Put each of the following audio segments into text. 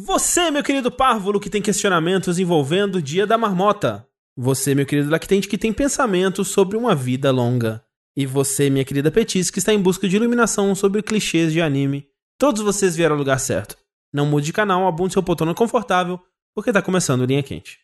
Você, meu querido párvulo, que tem questionamentos envolvendo o dia da marmota. Você, meu querido lactente, que tem pensamentos sobre uma vida longa. E você, minha querida Petis, que está em busca de iluminação sobre clichês de anime. Todos vocês vieram ao lugar certo. Não mude de canal, abunde seu poltrona confortável, porque tá começando Linha Quente.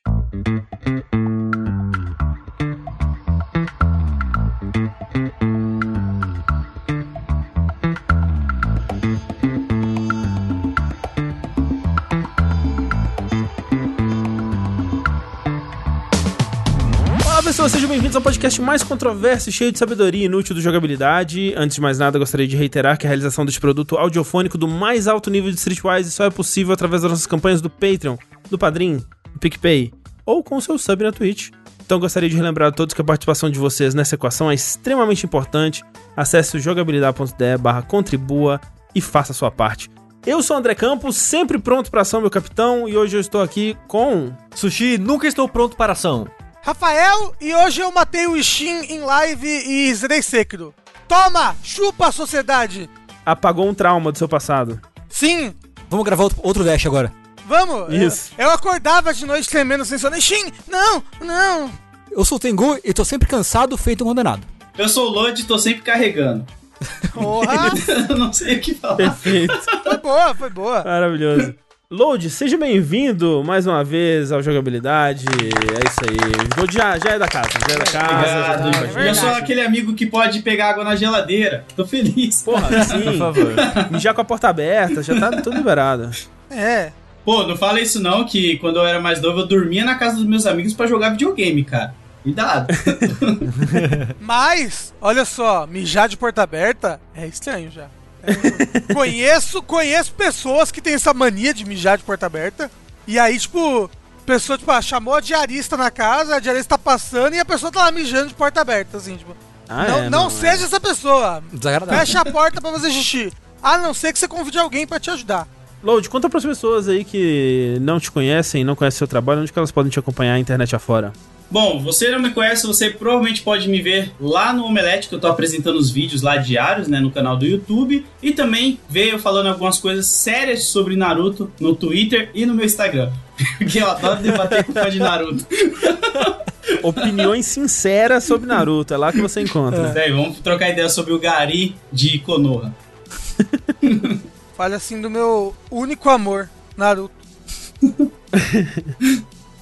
Pessoas, sejam bem-vindos ao podcast mais controverso e cheio de sabedoria inútil do jogabilidade. Antes de mais nada, gostaria de reiterar que a realização deste produto audiofônico do mais alto nível de Streetwise só é possível através das nossas campanhas do Patreon, do Padrim, do PicPay ou com o seu sub na Twitch. Então gostaria de relembrar a todos que a participação de vocês nessa equação é extremamente importante. Acesse o jogabilidade.de barra contribua e faça a sua parte. Eu sou o André Campos, sempre pronto para ação, meu capitão, e hoje eu estou aqui com... Sushi, nunca estou pronto para ação. Rafael, e hoje eu matei o Shin em live e zerei Sekiro. Toma, chupa a sociedade. Apagou um trauma do seu passado. Sim, Vamos gravar outro, outro Dash agora. vamos. Isso. Eu, eu acordava de noite tremendo sem sono. Shin, não, não. Eu sou o Tengu e tô sempre cansado, feito um condenado. Eu sou o Lodi e tô sempre carregando. Porra, Eu não sei o que falar. Perfeito. foi boa, foi boa. Maravilhoso. Load, seja bem-vindo mais uma vez ao Jogabilidade. É isso aí. Load já, já é da casa, já é da casa. já tá Obrigado. a é eu sou aquele amigo que pode pegar água na geladeira. Tô feliz. Porra, sim. Por favor. Mijar com a porta aberta, já tá tudo liberado. É. Pô, não fala isso não, que quando eu era mais novo eu dormia na casa dos meus amigos pra jogar videogame, cara. Cuidado. Mas, olha só, mijar de porta aberta é estranho já. É. conheço, conheço pessoas que têm essa mania de mijar de porta aberta. E aí, tipo, pessoa, tipo, ah, chamou a diarista na casa, a diarista tá passando e a pessoa tá lá mijando de porta aberta, assim, tipo. Ah, não, é, não seja essa pessoa. Desagradável. Fecha a porta pra fazer xixi. A não ser que você convide alguém pra te ajudar. Load, conta pras pessoas aí que não te conhecem, não conhecem seu trabalho, onde que elas podem te acompanhar a internet afora. Bom, você não me conhece, você provavelmente pode me ver lá no Omelete, que eu tô apresentando os vídeos lá diários, né, no canal do YouTube. E também eu falando algumas coisas sérias sobre Naruto no Twitter e no meu Instagram. Porque eu adoro debater com fã de Naruto. Opiniões sinceras sobre Naruto, é lá que você encontra. Daí, vamos trocar ideia sobre o Gari de Konoha. Fale assim do meu único amor, Naruto.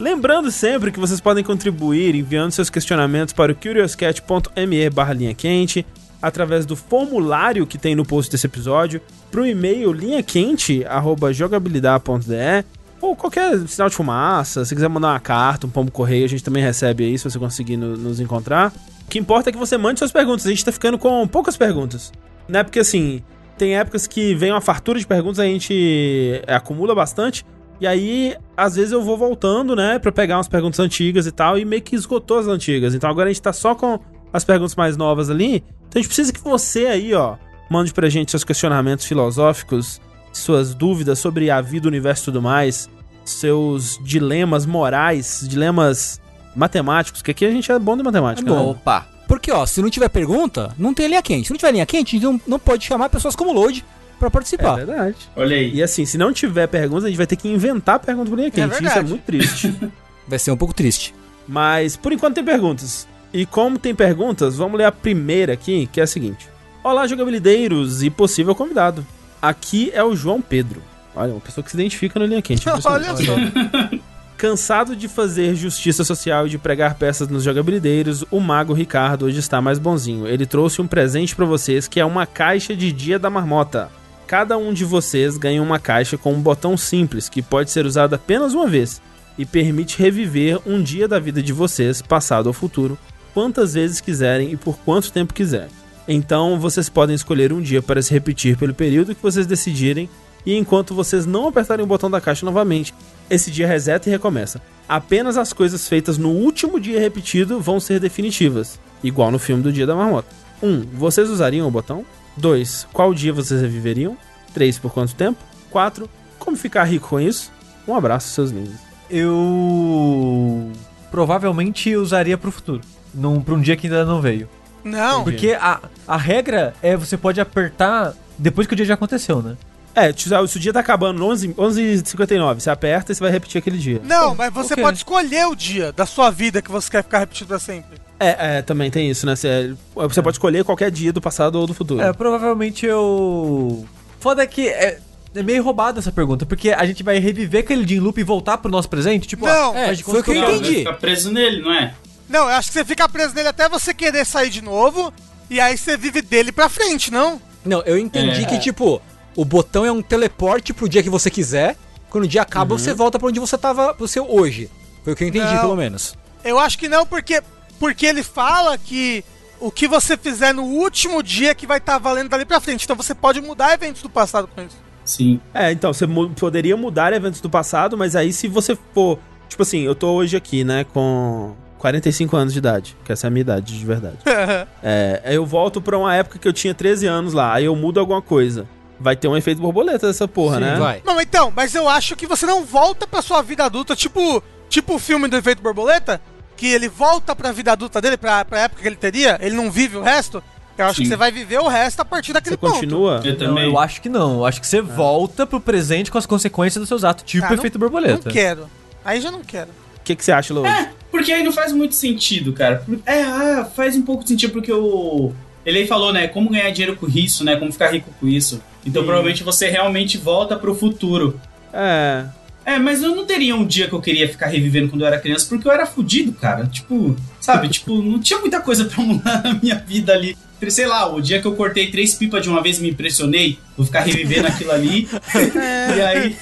Lembrando sempre que vocês podem contribuir enviando seus questionamentos para o curiouscat.me barra linha quente, através do formulário que tem no post desse episódio, pro e-mail linhaquente arroba jogabilidade.de ou qualquer sinal de fumaça, se quiser mandar uma carta, um pombo correio, a gente também recebe aí se você conseguir no- nos encontrar. O que importa é que você mande suas perguntas, a gente tá ficando com poucas perguntas. Né? Porque assim, tem épocas que vem uma fartura de perguntas, a gente é, acumula bastante. E aí, às vezes eu vou voltando, né, pra pegar umas perguntas antigas e tal, e meio que esgotou as antigas. Então agora a gente tá só com as perguntas mais novas ali. Então a gente precisa que você aí, ó, mande pra gente seus questionamentos filosóficos, suas dúvidas sobre a vida, o universo e tudo mais, seus dilemas morais, dilemas matemáticos, que aqui a gente é bom de matemática. né? Opa. Porque, ó, se não tiver pergunta, não tem linha quente. Se não tiver linha quente, a gente não, não pode chamar pessoas como Load pra É participar. verdade. Olha aí. E assim, se não tiver perguntas, a gente vai ter que inventar pergunta pro linha quente. Isso é muito triste. Vai ser um pouco triste. Mas por enquanto tem perguntas. E como tem perguntas, vamos ler a primeira aqui, que é a seguinte: Olá, jogabilideiros e possível convidado. Aqui é o João Pedro. Olha, uma pessoa que se identifica no linha quente. Olha só. Cansado de fazer justiça social e de pregar peças nos jogabilideiros, o mago Ricardo hoje está mais bonzinho. Ele trouxe um presente pra vocês que é uma caixa de Dia da Marmota. Cada um de vocês ganha uma caixa com um botão simples que pode ser usado apenas uma vez e permite reviver um dia da vida de vocês, passado ou futuro, quantas vezes quiserem e por quanto tempo quiserem. Então vocês podem escolher um dia para se repetir pelo período que vocês decidirem e enquanto vocês não apertarem o botão da caixa novamente, esse dia reseta e recomeça. Apenas as coisas feitas no último dia repetido vão ser definitivas, igual no filme do Dia da Marmota. 1. Um, vocês usariam o botão? 2. Qual dia vocês reviveriam? 3. Por quanto tempo? 4. Como ficar rico com isso? Um abraço, seus lindos. eu provavelmente usaria pro futuro. Num, pra um dia que ainda não veio. Não, Porque a, a regra é você pode apertar depois que o dia já aconteceu, né? É, se o dia tá acabando 11 11h59, você aperta e você vai repetir aquele dia. Não, mas você pode escolher o dia da sua vida que você quer ficar repetindo pra sempre. É, é, também tem isso, né? Você, você pode escolher qualquer dia do passado ou do futuro. É, provavelmente eu. Foda que é, é meio roubada essa pergunta, porque a gente vai reviver aquele em loop e voltar pro nosso presente? Tipo, Não. ah, É, faz de foi conta o que eu Não, entendi. vai ficar preso nele, não é? Não, eu acho que você fica preso nele até você querer sair de novo. E aí você vive dele pra frente, não? Não, eu entendi É. que, tipo, o botão é um teleporte pro dia que você quiser. Quando o dia acaba, você volta pra onde você tava, você hoje. Foi o que eu entendi, Não. pelo menos. Eu acho que não, porque, porque ele fala que o que você fizer no último dia que vai estar valendo dali pra frente. Então você pode mudar eventos do passado com isso. Sim. É, então, você mu- poderia mudar eventos do passado, mas aí se você for. Tipo assim, eu tô hoje aqui, né, com 45 anos de idade, que essa é a minha idade de verdade. É, aí eu volto pra uma época que eu tinha 13 anos lá, aí eu mudo alguma coisa. Vai ter um efeito borboleta dessa porra, Sim, né? Vai. Não, então, mas eu acho que você não volta pra sua vida adulta, tipo, tipo o filme do efeito borboleta, que ele volta pra vida adulta dele, pra, pra época que ele teria, ele não vive o resto. Eu acho Sim. que você vai viver o resto a partir daquele Você ponto. continua? Eu Não, também. eu acho que não. Eu acho que você volta pro presente com as consequências dos seus atos, tipo Ah, não- efeito borboleta. Não quero. Aí já não quero. O que, que você acha, Lourdes? É, porque aí não faz muito sentido, cara. É, ah, faz um pouco de sentido porque o. Ele aí falou, né? Como ganhar dinheiro com isso, né? Como ficar rico com isso. Então provavelmente você realmente volta pro futuro. É. É, mas eu não teria um dia que eu queria ficar revivendo quando eu era criança, porque eu era fudido, cara. Tipo, sabe? tipo, não tinha muita coisa pra mudar na minha vida ali. Sei lá, o dia que eu cortei três pipas de uma vez e me impressionei, vou ficar revivendo aquilo ali. e aí,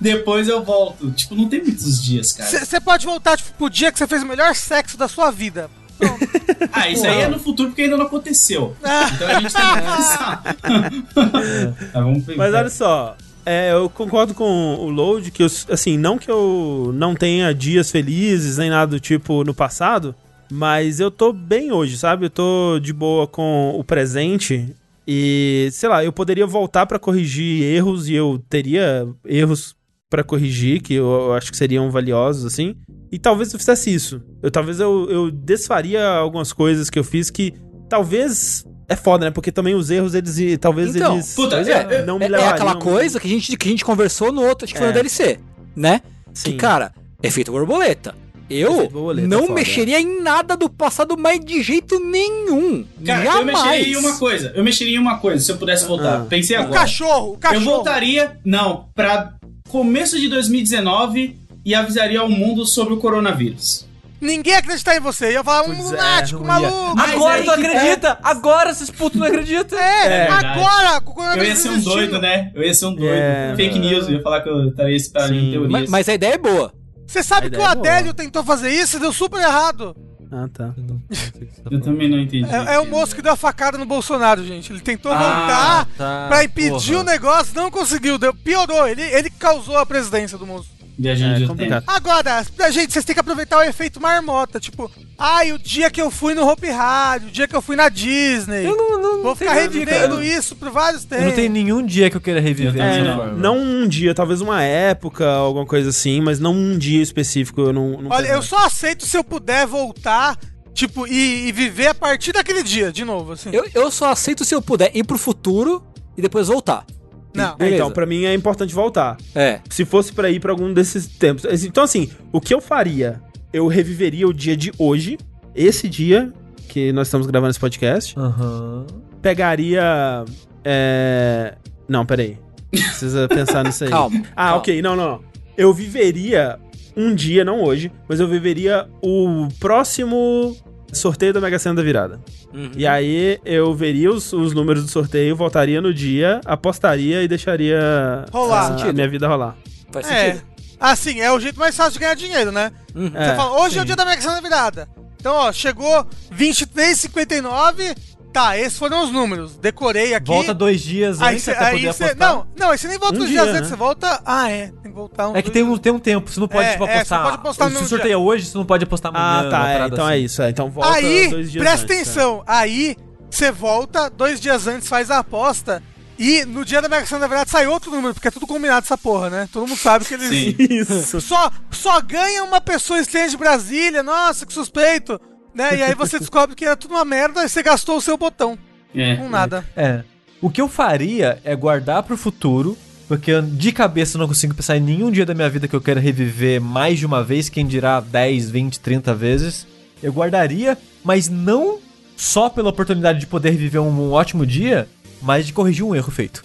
depois eu volto. Tipo, não tem muitos dias, cara. Você pode voltar tipo, pro dia que você fez o melhor sexo da sua vida. Pronto. Ah, isso aí é no futuro porque ainda não aconteceu. Então a gente tem que pensar. Tá, vamos Mas olha só, é, eu concordo com o Load que, eu, assim, não que eu não tenha dias felizes nem nada do tipo no passado, mas eu tô bem hoje, sabe? Eu tô de boa com o presente e, sei lá, eu poderia voltar pra corrigir erros e eu teria erros pra corrigir que eu, eu acho que seriam valiosos, assim. E talvez eu fizesse isso. Eu talvez eu, eu desfaria algumas coisas que eu fiz que talvez é foda, né? Porque também os erros eles e talvez Então, eles puta, é, não me É, é aquela coisa que a, gente, que a gente conversou no outro, acho que foi É. no DLC, né? Sim. Que, cara, efeito borboleta. Eu não foda, mexeria em nada do passado, mas de jeito nenhum. Cara, Jamais. eu mexeria em uma coisa. Eu mexeria em uma coisa, se eu pudesse voltar. Ah. Pensei O agora. cachorro, o Eu cachorro. voltaria, não, pra começo de 2019 e avisaria ao mundo sobre o coronavírus. Ninguém acreditar em você. Ia falar um Pois é, lunático, ia. maluco. Mas Agora aí tu acredita! Agora esses putos não acreditam! É, É agora, Eu ia ser um existindo. doido, né? Eu ia ser um doido. É. Fake news, eu ia falar que eu estaria espalhando teorias. Mas, mas a ideia é boa. Você sabe A que o é. Adélio tentou fazer isso e deu super errado. Ah, tá. Eu também não entendi. É, é o moço que deu a facada no Bolsonaro, gente. Ele tentou Ah, voltar tá. pra impedir Porra. o negócio, não conseguiu. Deu, piorou. Ele, ele causou a presidência do moço. Viajando É de tempo. Agora, pra gente, vocês têm que aproveitar o efeito marmota. Tipo, ai, o dia que eu fui no Hope Rádio, o dia que eu fui na Disney. Eu não, não, Vou não ficar cara. isso por vários tempos. Eu não tenho nenhum dia que eu queira reviver Eu É, não. não um dia, talvez uma época, alguma coisa assim, mas não um dia específico. Eu não. não Olha, eu só aceito se eu puder voltar, tipo, e, e viver a partir daquele dia, de novo, assim. Eu, eu só aceito se eu puder ir pro futuro e depois voltar. Não. É, Beleza. então, pra mim é importante voltar. É. Se fosse pra ir pra algum desses tempos. Então, assim, o que eu faria? Eu reviveria o dia de hoje, esse dia que nós estamos gravando esse podcast. Aham. Pegaria. É. Não, peraí. Precisa pensar nisso aí. Calma. Ah, calma. ok. Não, não. Eu viveria um dia, não hoje, mas eu viveria o próximo sorteio da Mega Sena da virada. Uhum. E aí eu veria os, os números do sorteio, voltaria no dia, apostaria e deixaria Rolar. a, Sentido. minha vida rolar. Faz É. sentido. Assim, é o jeito mais fácil de ganhar dinheiro, né? Uhum. É, Você fala, hoje é o sim. dia da Mega Sena da virada. Então, ó, chegou 23,59. Tá, esses foram os números. Decorei aqui. Volta dois dias aí antes cê, pra aí poder cê- apostar. Não, não, aí você nem volta Um dois dia, dias né? antes, você volta. Ah, é. Tem que voltar um. É que tem um, tem um tempo, você não pode É, tipo, é, você apostar. não pode apostar Se sorteio é hoje, você não pode apostar amanhã. Ah, tá. é, então assim. é isso. É, então volta Aí, dois dias presta antes, é. atenção. Aí, você volta, dois dias antes faz a aposta. E no dia da Mega Sena, na verdade, sai outro número, porque é tudo combinado essa porra, né? Todo mundo sabe que eles. Sim. Isso. Só, só ganha uma pessoa estranha de Brasília, nossa, que suspeito. Né? E aí você descobre que era tudo uma merda e você gastou o seu botão. É. Com nada. É. O que eu faria é guardar pro futuro Porque eu, de cabeça eu não consigo pensar em nenhum dia da minha vida que eu quero reviver mais de uma vez, quem dirá 10, 20, 30 vezes. Eu guardaria, mas não só pela oportunidade de poder viver um, um ótimo dia, mas de corrigir um erro feito.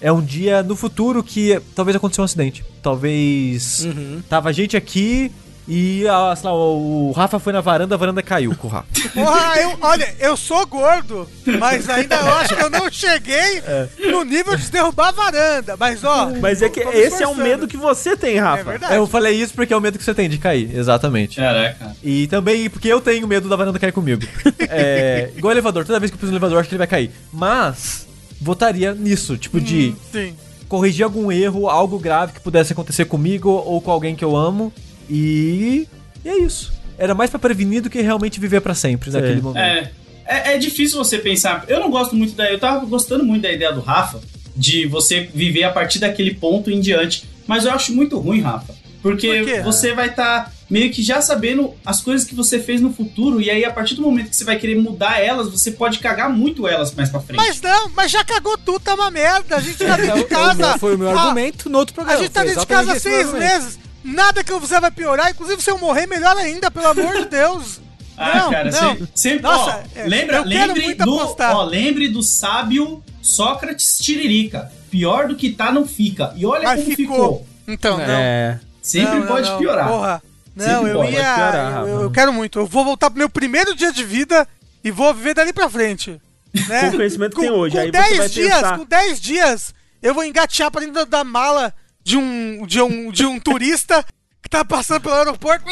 É um dia no futuro que talvez aconteceu um acidente. Talvez tava gente aqui e, ah, sei lá, o Rafa foi na varanda, a varanda caiu com o Rafa. Porra, eu, olha, eu sou gordo, mas ainda eu acho que eu não cheguei no nível de derrubar a varanda. Mas, ó. Mas é que esse é o medo que você tem, Rafa. É verdade. eu falei isso porque é o medo que você tem de cair, exatamente. Caraca. E também porque eu tenho medo da varanda cair comigo. É, igual elevador, toda vez que eu piso no elevador, eu acho que ele vai cair. Mas, votaria nisso, tipo de Sim. corrigir algum erro, algo grave que pudesse acontecer comigo ou com alguém que eu amo. E, e é isso. Era mais pra prevenir do que realmente viver pra sempre naquele momento. É, é, é difícil você pensar. Eu não gosto muito da. Eu tava gostando muito da ideia do Rafa, de você viver a partir daquele ponto em diante. Mas eu acho muito ruim, Rafa. Porque Por você vai estar meio que já sabendo as coisas que você fez no futuro. E aí, a partir do momento que você vai querer mudar elas, você pode cagar muito elas mais pra frente. Mas não, mas já cagou tudo, tá uma merda. A gente tá dentro de É casa. foi o meu Ah, argumento no outro A programa. gente tá dentro de casa há seis meses. Nada que eu fizer vai piorar. Inclusive, se eu morrer, melhor ainda, pelo amor de Deus. Ah, não, cara, não. sempre. sempre Nossa, ó, é, lembra, eu quero lembre muito do. apostar. Ó, lembre do sábio Sócrates Tiririca. Pior do que tá, não fica. E olha Mas como ficou. ficou. Então, não. É. Sempre Não, não, pode não, piorar. Porra. Não, Sempre eu ia. piorar, eu- eu, quero muito. Eu vou voltar pro meu primeiro dia de vida e vou viver dali pra frente. Né? Com o conhecimento que tem hoje, Com aí você 10 vai dias, pensar- com 10 dias, eu vou engatear pra dentro da mala de um, de um, de um turista que tá passando pelo aeroporto.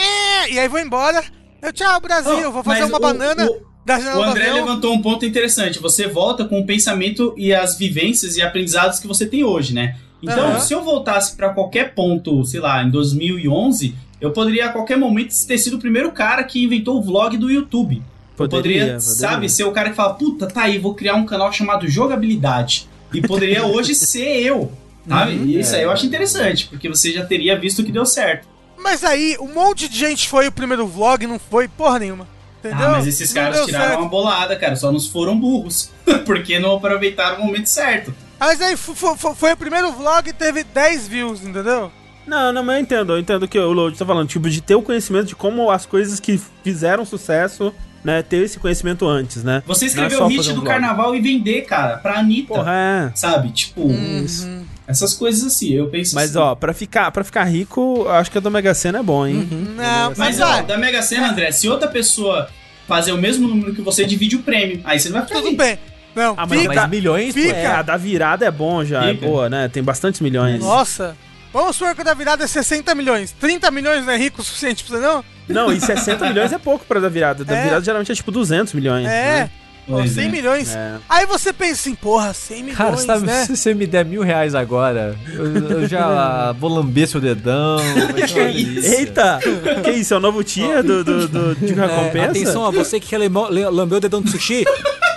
E aí vou embora. Eu, tchau, Brasil. Não, vou fazer uma o- banana o- da O André levantou um ponto interessante. Você volta com o pensamento e as vivências e aprendizados que você tem hoje, né? Então, Aham. se eu voltasse pra qualquer ponto, sei lá, em 2011, eu poderia a qualquer momento ter sido o primeiro cara que inventou o vlog do YouTube. Eu Poderia, poderia, poderia. sabe, ser o cara que fala, puta, tá aí, vou criar um canal chamado Jogabilidade. E poderia hoje ser eu, sabe? Uhum. e isso É. aí eu acho interessante, porque você já teria visto que deu certo. Mas aí, um monte de gente foi o primeiro vlog e não foi porra nenhuma. Entendeu? Ah, mas esses Não caras tiraram certo. uma bolada, cara, só nos foram burros. porque não aproveitaram o momento certo. Mas aí foi o primeiro vlog e teve 10 views, entendeu? Não, não, mas eu entendo. Eu entendo o que o Load tá falando. Tipo, de ter o conhecimento de como as coisas que fizeram sucesso, né? Ter esse conhecimento antes, né? Você é escrever só o hit um do vlog. carnaval e vender, cara, pra Anitta. Porra, é. Sabe? Tipo, Isso. Essas coisas assim, eu penso Mas, assim. ó, pra ficar, pra ficar rico, eu acho que a do Mega Sena é bom, hein? Não, Mas, mas, ó, da Mega Sena, André, se outra pessoa fazer o mesmo número que você, divide o prêmio. Aí você não vai ficar Tudo rico. bem. Não, Ah, mas, fica. mas milhões, pô, fica. É, a da virada é bom já, é Fica. boa, né? Tem bastantes milhões. Nossa. Vamos supor que o da virada é 60 milhões. 30 milhões não é rico o suficiente pra você, não? Não, e 60 milhões é pouco pra da virada. Da É. virada geralmente é tipo 200 milhões. É. né? Pô, Pois 100 é. milhões. É. Aí você pensa assim, porra, 100 milhões, Cara, sabe, né? se você me der mil reais agora, eu, eu já vou lamber seu dedão. Delícia. Eita! que isso? É o novo tia do, do, do- de É, recompensa? atenção a você que quer lamber o dedão do sushi.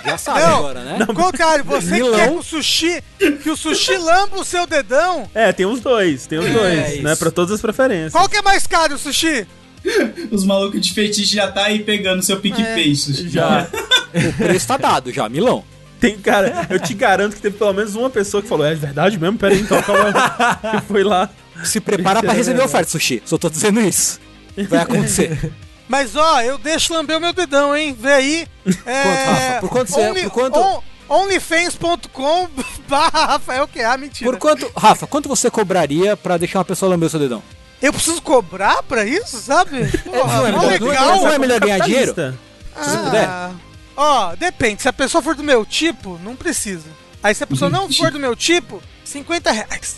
Já sabe Não, agora, né? Ao contrário, você que quer que o sushi, que o sushi lamba o seu dedão, É, tem os dois, tem os dois, isso. né? Pra todas as preferências. qual que é mais caro, o sushi? Os malucos de fetiche já tá aí pegando seu PicPay. É. Já. O preço tá dado já, Milão. Tem, cara, eu te garanto que teve pelo menos uma pessoa que falou: É verdade mesmo? Pera aí, então, calma aí. E foi lá. Se prepara pra receber oferta, sushi. Só tô dizendo isso. Vai acontecer. Mas ó, eu deixo lamber o meu dedão, hein? Vê aí. É, Quanto, Rafa? Por quanto você- por quanto- on- Onlyfans.com barra Rafael que mentira. Por quanto. Rafa, quanto você cobraria pra deixar uma pessoa lamber o seu dedão? Eu preciso cobrar pra isso, sabe? Não é não é- legal. não é melhor ganhar dinheiro? Capitalista. se você puder. Ah, Ó, depende. Se a pessoa for do meu tipo, não precisa. Aí se a pessoa não for do meu tipo, 50 reais.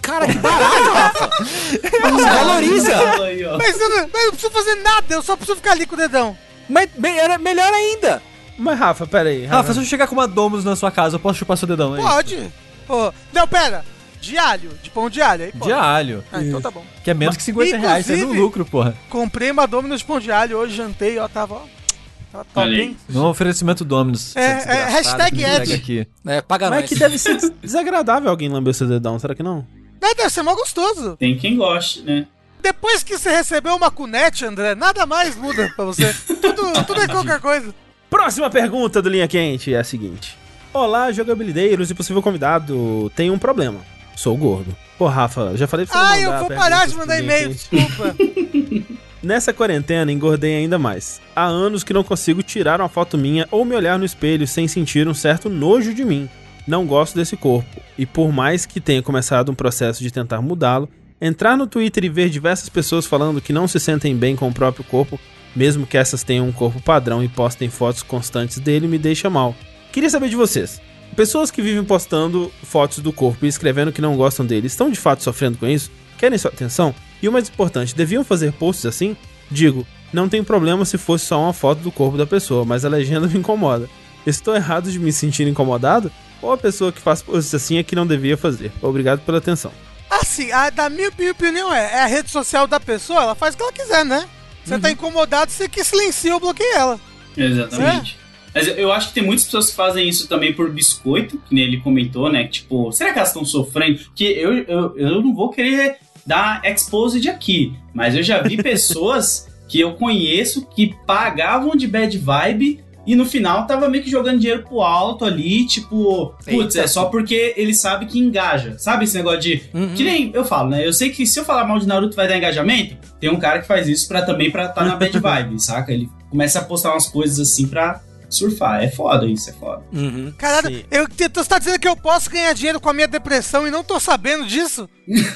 Cara, que barato, Rafa! Valoriza! Aí. Mas eu, não, mas eu não preciso fazer nada, eu só preciso ficar ali com o dedão. Mas melhor, melhor ainda! Mas, Rafa, pera aí. Rafa, se eu chegar com uma Domus na sua casa, eu posso chupar seu dedão, é isso? Pode. Pô, não, pera. De alho, de pão de alho. Aí. De alho. Ah, então tá bom. Que é menos que 50 reais, é Inclusive- lucro, porra. Comprei uma Domino's de pão de alho hoje, jantei, ó, tava, ó. Tava top, hein? No oferecimento Dominus. É, é, hashtag Ed. aqui. É, paga Mas é que deve ser des- desagradável alguém lamber o seu dedão, será que não? Não, deve ser mó gostoso. Tem quem goste, né? Depois que você recebeu uma cunete, André, nada mais muda pra você. Tudo, tudo é qualquer coisa. Próxima pergunta do Linha Quente é a seguinte: Olá, jogabilideiros e possível convidado. Tem um problema. Sou gordo. Pô, Rafa, já falei pra você Ah, eu vou parar de mandar e-mail, desculpa. Nessa quarentena, engordei ainda mais. Há anos que não consigo tirar uma foto minha ou me olhar no espelho sem sentir um certo nojo de mim. Não gosto desse corpo. E por mais que tenha começado um processo de tentar mudá-lo, entrar no Twitter e ver diversas pessoas falando que não se sentem bem com o próprio corpo, mesmo que essas tenham um corpo padrão e postem fotos constantes dele, me deixa mal. Queria saber de vocês. Pessoas que vivem postando fotos do corpo e escrevendo que não gostam dele, estão de fato sofrendo com isso? Querem sua atenção? E o mais importante, deviam fazer posts assim? Digo, não tem problema se fosse só uma foto do corpo da pessoa, mas a legenda me incomoda. Estou errado de me sentir incomodado? Ou a pessoa que faz posts assim é que não devia fazer? Obrigado pela atenção. Assim, a, da minha, minha opinião é, é a rede social da pessoa, ela faz o que ela quiser, né? Você Uhum. tá incomodado, você que silencia ou bloqueia ela. Exatamente. Mas eu- eu acho que tem muitas pessoas que fazem isso também por biscoito, que nem ele comentou, né? Tipo, será que elas estão sofrendo? Que eu, eu, eu não vou querer dar exposed aqui, mas eu já vi pessoas que eu conheço que pagavam de bad vibe e no final tava meio que jogando dinheiro pro alto ali, tipo, putz, é só porque ele sabe que engaja. Sabe esse negócio de. Que nem eu falo, né? Eu sei que se eu falar mal de Naruto vai dar engajamento, tem um cara que faz isso pra também pra tá na bad vibe, saca? Ele começa a postar umas coisas assim pra surfar. É foda isso, é foda. Caralho, Sim. eu, você tá dizendo que eu posso ganhar dinheiro com a minha depressão e não tô sabendo disso?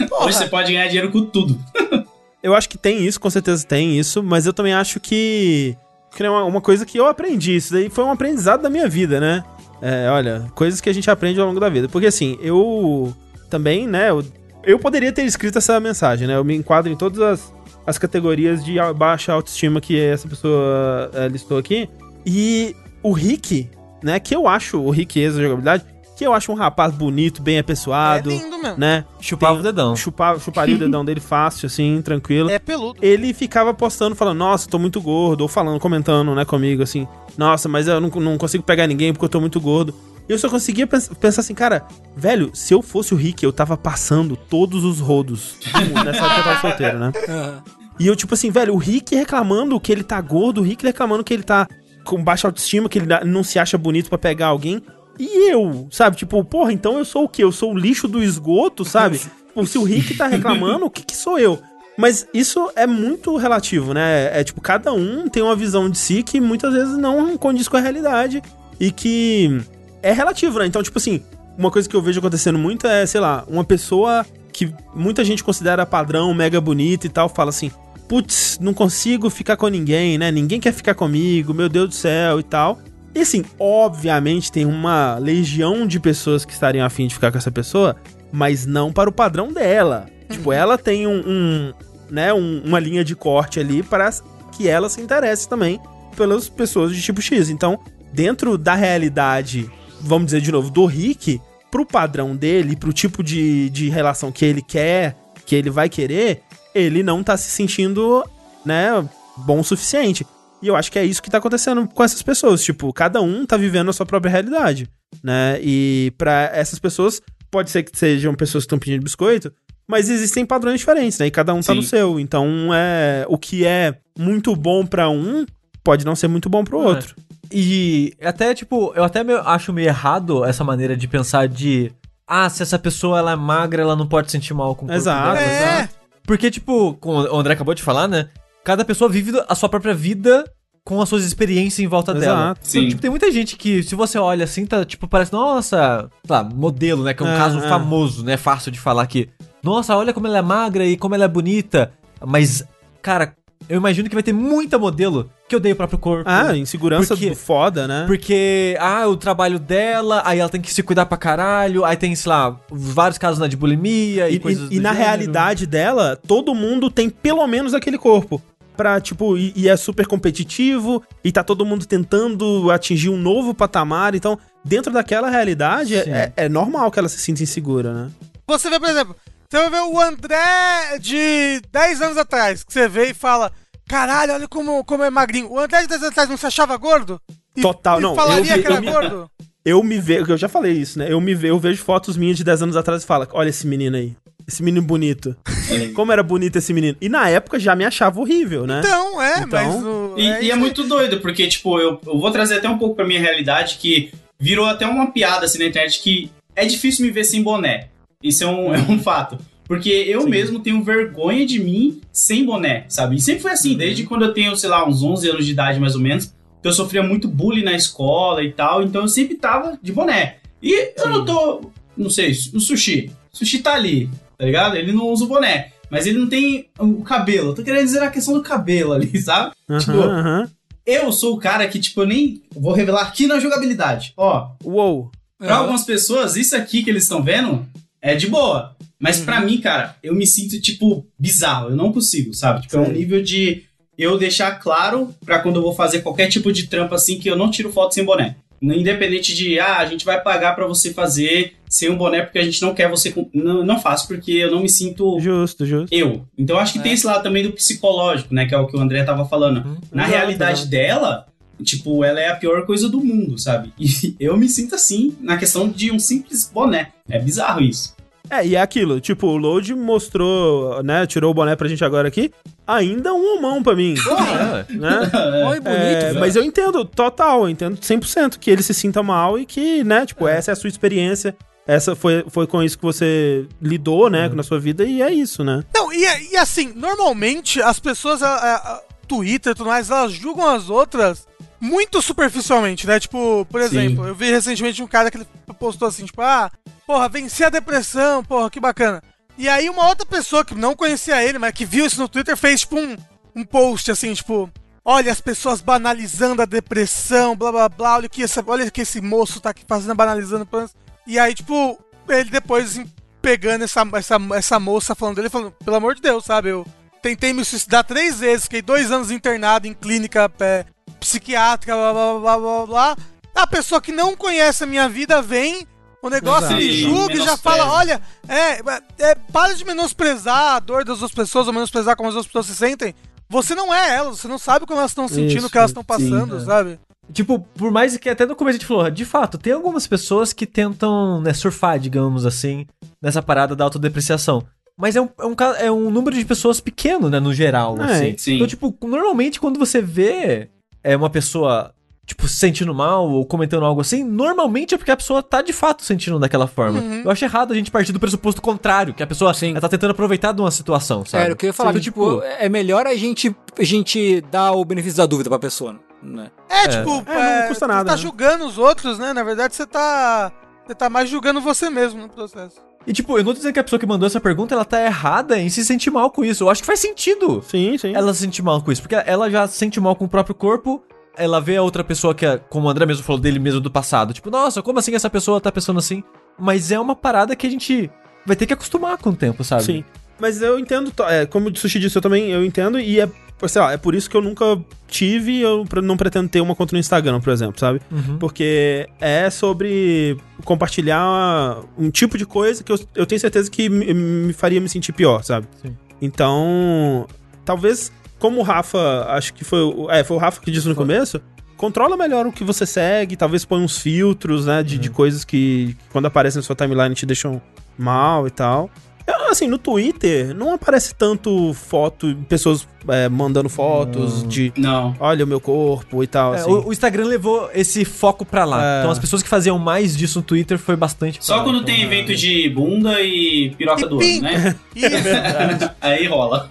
Porra. Hoje você pode ganhar dinheiro com tudo. Eu acho que tem isso, com certeza tem isso, mas eu também acho que. que é uma, uma coisa que eu aprendi. Isso daí foi um aprendizado da minha vida, né? É, olha, coisas que a gente aprende ao longo da vida. Porque assim, eu também, né? Eu, eu poderia ter escrito essa mensagem, né? Eu me enquadro em todas as, as categorias de baixa autoestima que essa pessoa é, listou aqui. E o Rick, né? Que eu acho, o Rick ex da jogabilidade, que eu acho um rapaz bonito, bem É apessoado, lindo mesmo. né? Chupava Tem- o dedão. Chupava, chuparia o dedão dele fácil, assim, tranquilo É peludo. ele ficava postando, falando, nossa, tô muito gordo, ou falando, comentando, né, comigo, assim, nossa, mas eu não, não consigo pegar ninguém porque eu tô muito gordo. E eu só conseguia pens- pensar assim, cara, velho, se eu fosse o Rick, eu tava passando todos os rodos nessa época eu tava solteiro, né? E eu, tipo assim, velho, o Rick reclamando que ele tá gordo, o Rick reclamando que ele tá com baixa autoestima, que ele não se acha bonito pra pegar alguém. E eu, sabe? Tipo, porra, então eu sou o quê? Eu sou o lixo do esgoto, sabe? Tipo, se o Rick tá reclamando, o que que sou eu? Mas isso é muito relativo, né? É tipo, cada um tem uma visão de si que muitas vezes não condiz com a realidade e que é relativo, né? Então, tipo assim, uma coisa que eu vejo acontecendo muito é, sei lá, uma pessoa que muita gente considera padrão, mega bonita e tal, fala assim: putz, não consigo ficar com ninguém, né? Ninguém quer ficar comigo, meu Deus do céu e tal. E assim, obviamente tem uma legião de pessoas que estariam afim de ficar com essa pessoa, mas não para o padrão dela. Tipo, ela tem um, um, né, um- uma linha de corte ali para que ela se interesse também pelas pessoas de tipo X. Então, dentro da realidade, vamos dizer de novo, do Rick, pro padrão dele, pro tipo de, de relação que ele quer, que ele vai querer, ele não tá se sentindo, né, bom o suficiente. E eu acho que é isso que tá acontecendo com essas pessoas. Tipo, cada um tá vivendo a sua própria realidade, né? E pra essas pessoas, pode ser que sejam pessoas que estão pedindo biscoito, mas existem padrões diferentes, né? E cada um tá Sim. no seu. Então, é o que é muito bom pra um, pode não ser muito bom pro É. outro. E até, tipo, eu até meio- acho meio errado essa maneira de pensar de. Ah, se essa pessoa ela é magra, ela não pode sentir mal com o corpo Exato, dela. É. exato. Porque, tipo, como o André acabou de falar, né? Cada pessoa vive a sua própria vida com as suas experiências em volta Exato. dela. Sim. Então, tipo, tem muita gente que, se você olha assim, tá, tipo, parece, nossa, sei lá, modelo, né? Que é um É, caso é. famoso, né? Fácil de falar aqui. Nossa, olha como ela é magra e como ela é bonita. Mas, cara, eu imagino que vai ter muita modelo que odeia o próprio corpo. Ah, insegurança Porque- do foda, né? Porque, ah, o trabalho dela, aí ela tem que se cuidar pra caralho, aí tem, sei lá, vários casos né, de bulimia e, E, coisas e- e na gênero. realidade dela, todo mundo tem pelo menos aquele corpo. Pra, tipo, e, e é super competitivo, e tá todo mundo tentando atingir um novo patamar. Então, dentro daquela realidade, é, é normal que ela se sinta insegura, né? Você vê, por exemplo, você vai ver o André de 10 anos atrás, que você vê e fala: Caralho, olha como, como é magrinho. O André de 10 anos atrás não se achava gordo? E, Total, e não, falaria eu vi- que era eu me- gordo? Eu me vejo, eu já falei isso, né? Eu me vejo, eu vejo fotos minhas de 10 anos atrás e falo: olha esse menino aí. Esse menino bonito. Como era bonito esse menino. E na época já me achava horrível, né? Então, é, Então, mas. O, E, e é isso aí. muito doido, porque, tipo, eu, eu vou trazer até um pouco pra minha realidade que virou até uma piada assim na internet que é difícil me ver sem boné. Isso é um, é um fato. Porque eu mesmo tenho vergonha de mim sem boné, sabe? E sempre foi assim, desde quando eu tenho, sei lá, uns 11 anos de idade mais ou menos, que eu sofria muito bullying na escola e tal, então eu sempre tava de boné. E eu não tô, não sei, o sushi. O sushi tá ali, tá ligado? Ele não usa o boné. Mas ele não tem o cabelo. Eu tô querendo dizer a questão do cabelo ali, sabe? tipo, Aham, aham. eu sou o cara que, tipo, eu nem vou revelar aqui na jogabilidade. Ó, Uou. Pra algumas pessoas, isso aqui que eles estão vendo é de boa. Mas pra mim, cara, eu me sinto, tipo, bizarro. Eu não consigo, sabe? Tipo, é um nível de eu deixar claro pra quando eu vou fazer qualquer tipo de trampa assim que eu não tiro foto sem boné. Independente de, ah, a gente vai pagar pra você fazer sem um boné porque a gente não quer você. Não, não faço porque eu não me sinto Justo, justo. eu. Então acho que tem esse lado também do psicológico, né? Que é o que o André tava falando. Na Exato, realidade dela, tipo, ela é a pior coisa do mundo, sabe? E eu me sinto assim na questão de um simples boné. É bizarro isso. É, e é aquilo, tipo, o Load mostrou, né, tirou o boné pra gente agora aqui, ainda um homão pra mim, É. né? Oi, bonito, É, mas eu entendo total, eu entendo 100% que ele se sinta mal e que, né, tipo, essa é a sua experiência, essa foi, foi com isso que você lidou, né, na sua vida e é isso, né? Não, e, e assim, normalmente as pessoas, a, a- a- Twitter e tudo mais, elas julgam as outras muito superficialmente, né? Tipo, por exemplo, eu vi recentemente um cara que ele postou assim, tipo, ah, porra, venci a depressão, porra, que bacana. E aí uma outra pessoa que não conhecia ele, mas que viu isso no Twitter, fez, tipo, um, um post assim, tipo, olha as pessoas banalizando a depressão, blá blá blá, olha o que, essa, olha que esse moço tá aqui fazendo, banalizando. E aí, tipo, ele depois assim, pegando essa, essa, essa moça falando dele, falando, pelo amor de Deus, sabe? Eu tentei me suicidar três vezes, fiquei dois anos internado em clínica é, psiquiátrica, blá blá blá blá blá. A pessoa que não conhece a minha vida vem, o negócio Exato. me Sim, julga e já fala, olha, é, é, para de menosprezar a dor das outras pessoas, ou menosprezar como as outras pessoas se sentem. Você não é elas, você não sabe como elas estão sentindo, Isso, o que elas estão sim, passando, é. sabe? Tipo, por mais que até no começo a gente falou, de fato, tem algumas pessoas que tentam né, surfar, digamos assim, nessa parada da autodepreciação. Mas é um, é um, é um número de pessoas pequeno, né, no geral, É, assim. sim. Então, tipo, normalmente quando você vê é, uma pessoa, tipo, se sentindo mal ou comentando algo assim, normalmente é porque a pessoa tá de fato sentindo daquela forma. Eu acho errado a gente partir do pressuposto contrário, que a pessoa Sim. ela tá tentando aproveitar de uma situação, sabe? É, o que eu ia falar, Então, que, tipo, é melhor a gente, a gente dar o benefício da dúvida pra pessoa, né? É, tipo, É, não custa você nada, tá né? julgando os outros, né? Na verdade, você tá. Você tá mais julgando você mesmo no processo. E tipo, eu não tô dizendo que a pessoa que mandou essa pergunta, ela tá errada em se sentir mal com isso. Eu acho que faz sentido Sim, sim. ela se sentir mal com isso, porque ela já se sente mal com o próprio corpo, ela vê a outra pessoa que, é, como o André mesmo falou dele mesmo do passado, tipo, nossa, como assim essa pessoa tá pensando assim? Mas é uma parada que a gente vai ter que acostumar com o tempo, sabe? Sim. Mas eu entendo, é, como o Sushi disse, eu também eu entendo, e é, sei lá, é por isso que eu nunca tive eu não pretendo ter uma conta no Instagram, por exemplo, sabe? Uhum. Porque é sobre compartilhar um tipo de coisa que eu, eu tenho certeza que me, me faria me sentir pior, sabe? Sim. Então, talvez, como o Rafa, acho que foi, o- é, foi o Rafa que disse no começo, controla melhor o que você segue, talvez põe uns filtros, né, de, de coisas que, que quando aparecem na sua timeline te deixam mal e tal. Assim, no Twitter não aparece tanto foto, pessoas é, mandando fotos de Não. olha o meu corpo e tal, É, assim. o, o Instagram levou esse foco pra lá. É. Então as pessoas que faziam mais disso no Twitter foi bastante. pra Só lá. quando tem é. evento de bunda e piroca E do ano, né? Isso, Aí rola.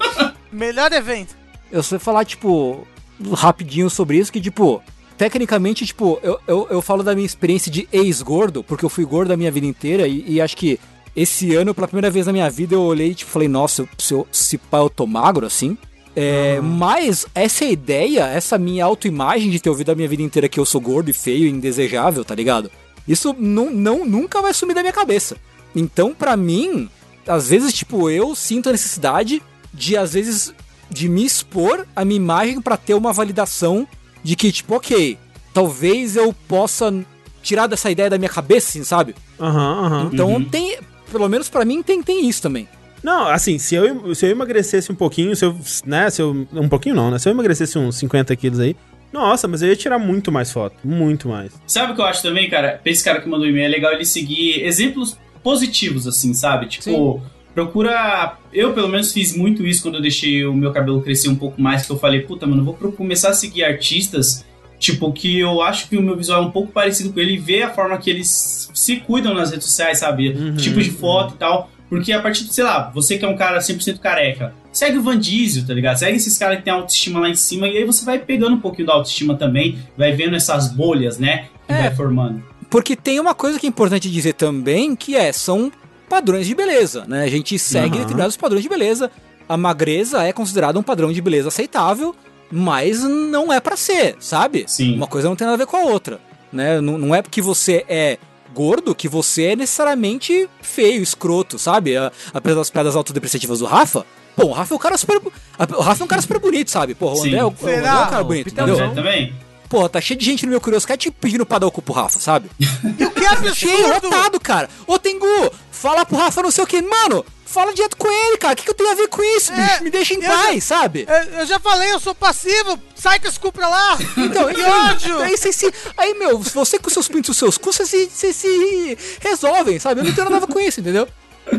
melhor evento. Eu só ia falar, tipo, rapidinho sobre isso, que, tipo, tecnicamente, tipo, eu, eu, eu falo da minha experiência de ex-gordo, porque eu fui gordo a minha vida inteira, e, e acho que esse ano, pela primeira vez na minha vida, eu olhei e tipo, falei, nossa, se, eu, se pá, eu tô magro, assim. É, Mas essa ideia, essa minha autoimagem de ter ouvido a minha vida inteira que eu sou gordo e feio e indesejável, tá ligado? Isso não, não, nunca vai sumir da minha cabeça. Então, pra mim, às vezes, tipo, eu sinto a necessidade de, às vezes, de me expor a minha imagem pra ter uma validação de que, tipo, ok, talvez eu possa tirar dessa ideia da minha cabeça, assim, sabe? Aham, aham. Então tem, pelo menos pra mim, tem, tem isso também. Não, assim, se eu, se eu emagrecesse um pouquinho, se eu, né, se eu, um pouquinho não, né, se eu emagrecesse uns 50 quilos aí, nossa, mas eu ia tirar muito mais foto, muito mais. Sabe o que eu acho também, cara? Pra esse cara que mandou e-mail, é legal ele seguir exemplos positivos, assim, sabe? Tipo, procura. Eu, pelo menos, fiz muito isso quando eu deixei o meu cabelo crescer um pouco mais, que eu falei, puta, mano, eu vou começar a seguir artistas Tipo, que eu acho que o meu visual é um pouco parecido com ele e ver a forma que eles se cuidam nas redes sociais, sabe? Uhum, tipo de foto e tal. Porque a partir de, sei lá, você que é um cara 100% careca, segue o Van Diesel, tá ligado? Segue esses caras que tem autoestima lá em cima e aí você vai pegando um pouquinho da autoestima também, vai vendo essas bolhas, né? Que É. vai formando. Porque tem uma coisa que é importante dizer também, que é, são padrões de beleza, né? A gente segue Aham. determinados padrões de beleza. A magreza é considerada um padrão de beleza aceitável, mas não é pra ser, sabe? Sim. Uma coisa não tem nada a ver com a outra, né? Não, não é porque você é gordo que você é necessariamente feio, escroto, sabe? Apesar das piadas autodepreciativas do Rafa, pô, o Rafa é um cara super... O Rafa é um cara super bonito, sabe? Pô, o. André, é o- o André é um cara bonito, Então, entendeu? Também? Porra, tá cheio de gente no meu Curioscat pedindo pra dar o cu pro Rafa, sabe? E o que é Cheio, lotado, cara. Ô, Tengu, fala pro Rafa não sei o que. Mano, fala direto com ele, cara. O que, que eu tenho a ver com isso, É, bicho? Me deixa em paz, sabe? Eu, eu já falei, eu sou passivo! Sai com esse cu pra lá! Então, que ódio! Aí, se, aí, meu, você com seus pintos e seus cus, vocês se, se resolvem, sabe? Eu não tenho nada com isso, entendeu?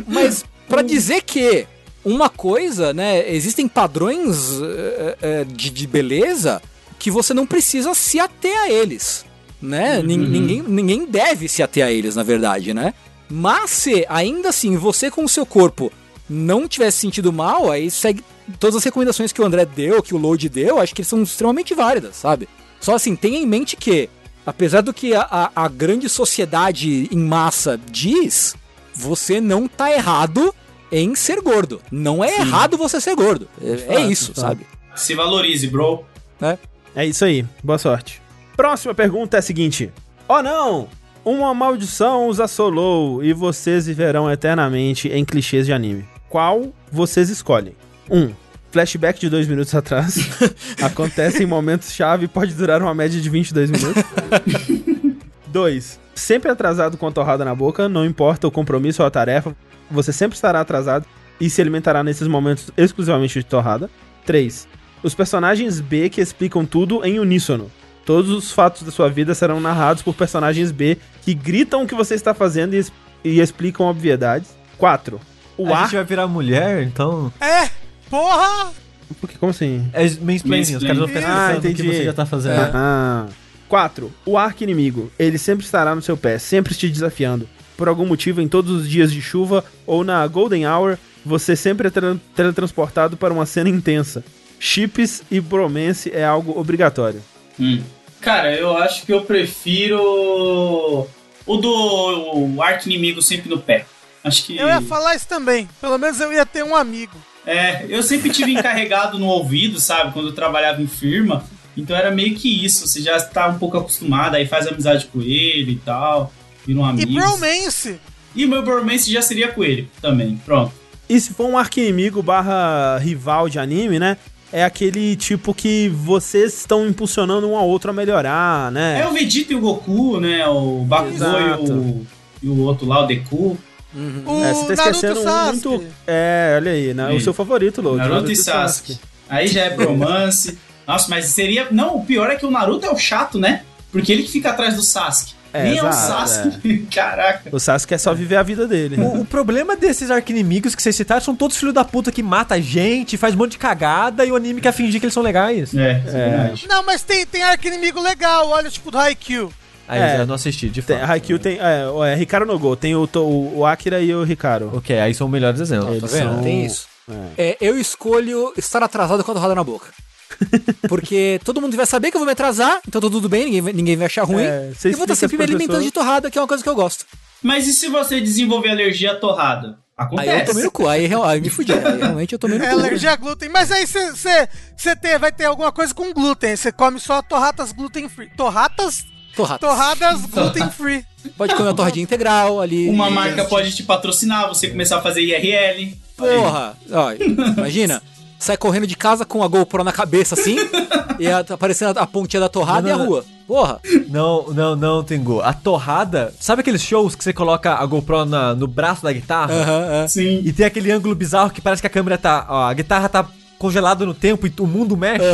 Mas, pra dizer que uma coisa, né, existem padrões eh, eh, de, de beleza que você não precisa se ater a eles, né? Nin- Ninguém, ninguém deve se ater a eles, na verdade, né? Mas se, ainda assim, você com o seu corpo não tivesse sentido mal, aí segue todas as recomendações que o André deu, que o Load deu, acho que são extremamente válidas, sabe? Só assim, tenha em mente que, apesar do que a, a- a grande sociedade em massa diz, você não tá errado em ser gordo. Não é errado você ser gordo. É, é fato, isso, de sabe? Se valorize, bro. Né? É isso aí. Boa sorte. Próxima pergunta é a seguinte: Oh não! Uma maldição os assolou e vocês viverão eternamente em clichês de anime. Qual vocês escolhem? 1. Um, flashback de dois minutos atrás. Acontece em momentos-chave e pode durar uma média de 22 minutos. 2. Sempre atrasado com a torrada na boca, não importa o compromisso ou a tarefa, você sempre estará atrasado e se alimentará nesses momentos exclusivamente de torrada. 3. Os personagens B que explicam tudo em uníssono. Todos os fatos da sua vida serão narrados por personagens B que gritam o que você está fazendo e, e explicam obviedades. 4. O a ar. gente vai virar mulher, então. É! Porra! Por quê? Como assim? É mansplaining, os caras vão ficar Ah, o que você já tá fazendo. Ah. 4. O arco inimigo. Ele sempre estará no seu pé, sempre te desafiando. Por algum motivo, em todos os dias de chuva ou na Golden Hour, você sempre é tra- teletransportado para uma cena intensa. Chips e bromance é algo obrigatório. Hum. Cara, eu acho que eu prefiro o do o arco inimigo sempre no pé. Acho que. Eu ia falar isso também. Pelo menos eu ia ter um amigo. É, eu sempre tive encarregado no ouvido, sabe? Quando eu trabalhava em firma. Então era meio que isso. Você já tá um pouco acostumado, aí faz amizade com ele e tal. Vira um E amigo. bromance. E o meu bromance já seria com ele também. Pronto. E se for um arco inimigo barra rival de anime, né? É aquele tipo que vocês estão impulsionando um ao outro a melhorar, né? É o Vegeta e o Goku, né? O Bakugou e o, e o outro lá, o Deku. O É, você tá Naruto esquecendo um Sasuke. muito. É, olha aí, né? O Ih. seu favorito, Lodi. Naruto e Sasuke. Aí já é bromance. Nossa, mas seria. Não, o pior é que o Naruto é o chato, né? Porque ele que fica atrás do Sasuke. É, Nem é o exato, Sasuke. Caraca. O Sasuke é só viver a vida dele. O, o problema desses arquinimigos que vocês citaram são todos filhos da puta que mata a gente, faz um monte de cagada e o anime quer fingir que eles são legais. É, é. verdade. Não, mas tem, tem arco inimigo legal. Olha, tipo, do Haikyuu. Aí É. eu não assisti, de Tem, fato. Haikyuu tem. É, é Ricardo Nogo, tem o, o, o Akira e o Ricardo. Ok, aí são melhores exemplos. Tá Eles vendo? são- Tem isso. É, eu escolho estar atrasado com a torrada na boca. Porque todo mundo vai saber que eu vou me atrasar, então tá tudo bem, ninguém, vai- ninguém vai achar ruim. É, e vou estar explica sempre me alimentando de torrada, que é uma coisa que eu gosto. Mas e se você desenvolver alergia à torrada? Aí Acontece. eu tomei no cu, aí, real- aí me fudi. Aí realmente eu tomei no É cu. alergia a glúten. Mas aí você ter, vai ter alguma coisa com glúten. Você come só torratas gluten free. Torratas? Torrada. Torradas gluten free. Pode comer uma torradinha integral ali. Uma marca pode te patrocinar, você começar a fazer IRL. Porra! Ó, imagina, sai correndo de casa com a GoPro na cabeça assim, e a- tá aparecendo a, a pontinha da torrada Não, e a não, rua. Porra! Não, não, não, Tengu. A torrada. Sabe aqueles shows que você coloca a GoPro na- no braço da guitarra? Aham, é. Sim. E tem aquele ângulo bizarro que parece que a câmera tá. Ó, a guitarra tá congelada no tempo e o mundo mexe.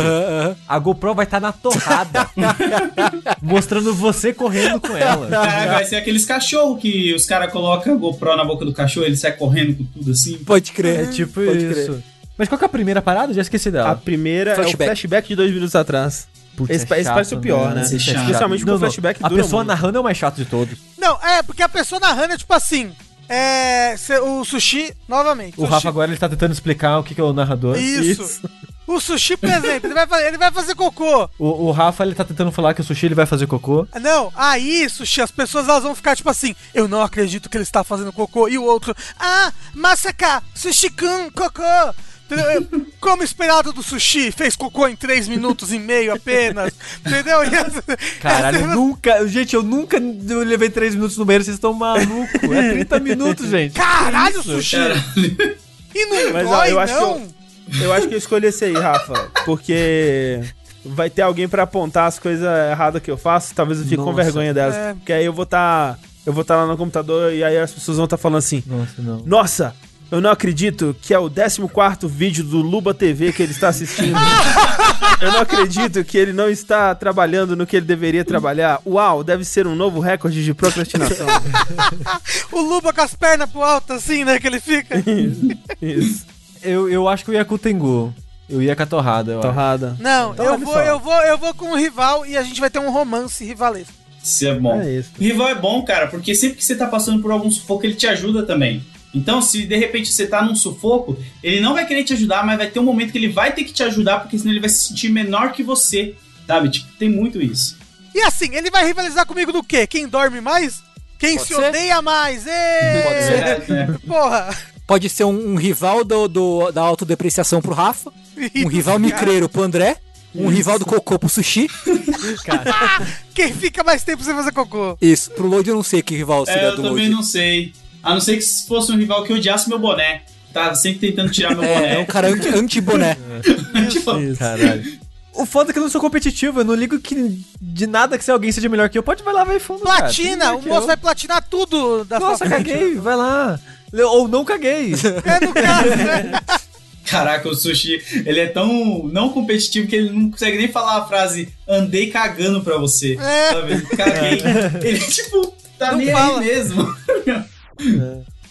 A GoPro vai estar na torrada. mostrando você correndo com ela. Caraca, vai ser aqueles cachorros que os caras colocam a GoPro na boca do cachorro ele sai correndo com tudo assim. Pode crer. É tipo Pode isso. crer. Mas qual que é a primeira parada? Já esqueci A dela. primeira é o Flashback. flashback de dois minutos atrás. Putz, Esse, esse parece o pior, né? Esse é chato. Especialmente com Não, o não. flashback A dura pessoa muito. narrando é o mais chato de todos. Não, é, porque a pessoa narrando é tipo assim. É. cê- o sushi, novamente. O sushi, Rafa agora ele tá tentando explicar o que, que é o narrador. Isso. O sushi, por exemplo, ele vai, fazer, ele vai fazer cocô. O, o Rafa ele tá tentando falar que o sushi ele vai fazer cocô. Não, aí, sushi, as pessoas elas vão ficar tipo assim: eu não acredito que ele está fazendo cocô. E o outro, ah, Masaka, sushi-kun, cocô. Entendeu? Como esperado do sushi, fez cocô em 3 minutos e meio apenas. Entendeu? E Caralho, eu nunca. Gente, eu nunca eu levei 3 minutos no banheiro, vocês estão malucos. É 30 minutos, gente. Caralho, isso? sushi! Caralho. E não Mas, ó, dói, eu acho que não? Eu acho que eu escolhi esse aí, Rafa. Porque vai ter alguém pra apontar as coisas erradas que eu faço. Talvez eu fique com Nossa. vergonha delas. É. Porque aí eu vou estar. eu vou estar lá no computador e aí as pessoas vão estar falando assim: Nossa, não. Nossa, eu não acredito que é o 14 vídeo do Luba TV que ele está assistindo. eu não acredito que ele não está trabalhando no que ele deveria trabalhar. Uau, deve ser um novo recorde de procrastinação. O Luba com as pernas pro alto, assim, né? Que ele fica. Isso. Eu, eu acho que eu ia com o Tengu. Eu ia com a torrada, eu acho. Torrada. Não, Então, eu vou, só. eu vou, eu vou com o rival e a gente vai ter um romance rivalesco. Isso é bom. É isso. O rival é bom, cara, porque sempre que você tá passando por algum sufoco, ele te ajuda também. Então, se de repente você tá num sufoco, ele não vai querer te ajudar, mas vai ter um momento que ele vai ter que te ajudar, porque senão ele vai se sentir menor que você. Sabe? Tipo, tem muito isso. E assim, ele vai rivalizar comigo do quê? Quem dorme mais? Quem Pode se ser? odeia mais? Ê! Pode ser. Né? Porra! Pode ser um, um rival do, do- da autodepreciação pro Rafa, um rival micreiro pro André, um rival do cocô pro sushi. Quem fica mais tempo sem fazer cocô? Isso, pro Lloyd eu não sei que rival É, seria eu do também Lloyd. não sei. A não ser que se fosse um rival que odiasse meu boné. Tá sempre tentando tirar meu É, é um boné. cara anti- anti-boné. Tipo, Caralho. O foda é que eu não sou competitivo, eu não ligo que de nada que se alguém seja melhor que eu, pode vai lá, vai fundo. cara. Platina! Melhor O moço eu. vai platinar tudo da Nossa, caguei, vai lá. Ou não caguei. É no caso, né? Caraca, o sushi, ele é tão não competitivo que ele não consegue nem falar a frase andei cagando pra você. É. Sabe? Caguei. Ele, tipo, tá Não nem fala. aí mesmo.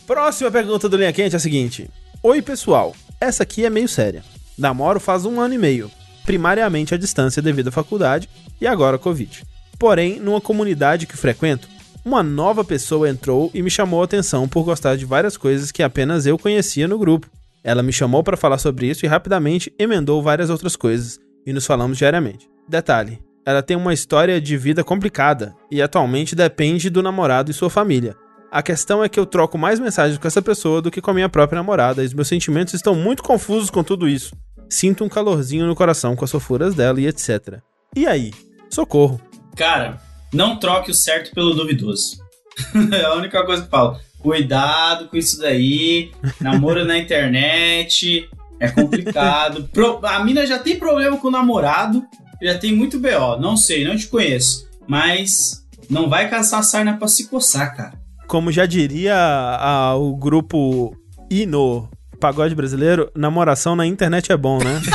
Próxima pergunta do Linha Quente é a seguinte: Oi, pessoal. Essa aqui é meio séria. Namoro faz um ano e meio, primariamente à distância devido à faculdade e agora Covid. Porém, numa comunidade que frequento, uma nova pessoa entrou e me chamou a atenção por gostar de várias coisas que apenas eu conhecia no grupo. Ela me chamou para falar sobre isso e rapidamente emendou várias outras coisas e nos falamos diariamente. Detalhe: ela tem uma história de vida complicada e atualmente depende do namorado e sua família. A questão é que eu troco mais mensagens com essa pessoa do que com a minha própria namorada e os meus sentimentos estão muito confusos com tudo isso. Sinto um calorzinho no coração com as fofuras dela e etc. E aí? Socorro. Cara, não troque o certo pelo duvidoso. é a única coisa que eu falo. Cuidado com isso daí. Namoro na internet. É complicado. Pro- a mina já tem problema com o namorado. Já tem muito BO. Não sei, não te conheço. Mas não vai caçar sarna pra se coçar, cara. Como já diria a- o grupo Ino Pagode Brasileiro, namoração na internet é bom, né?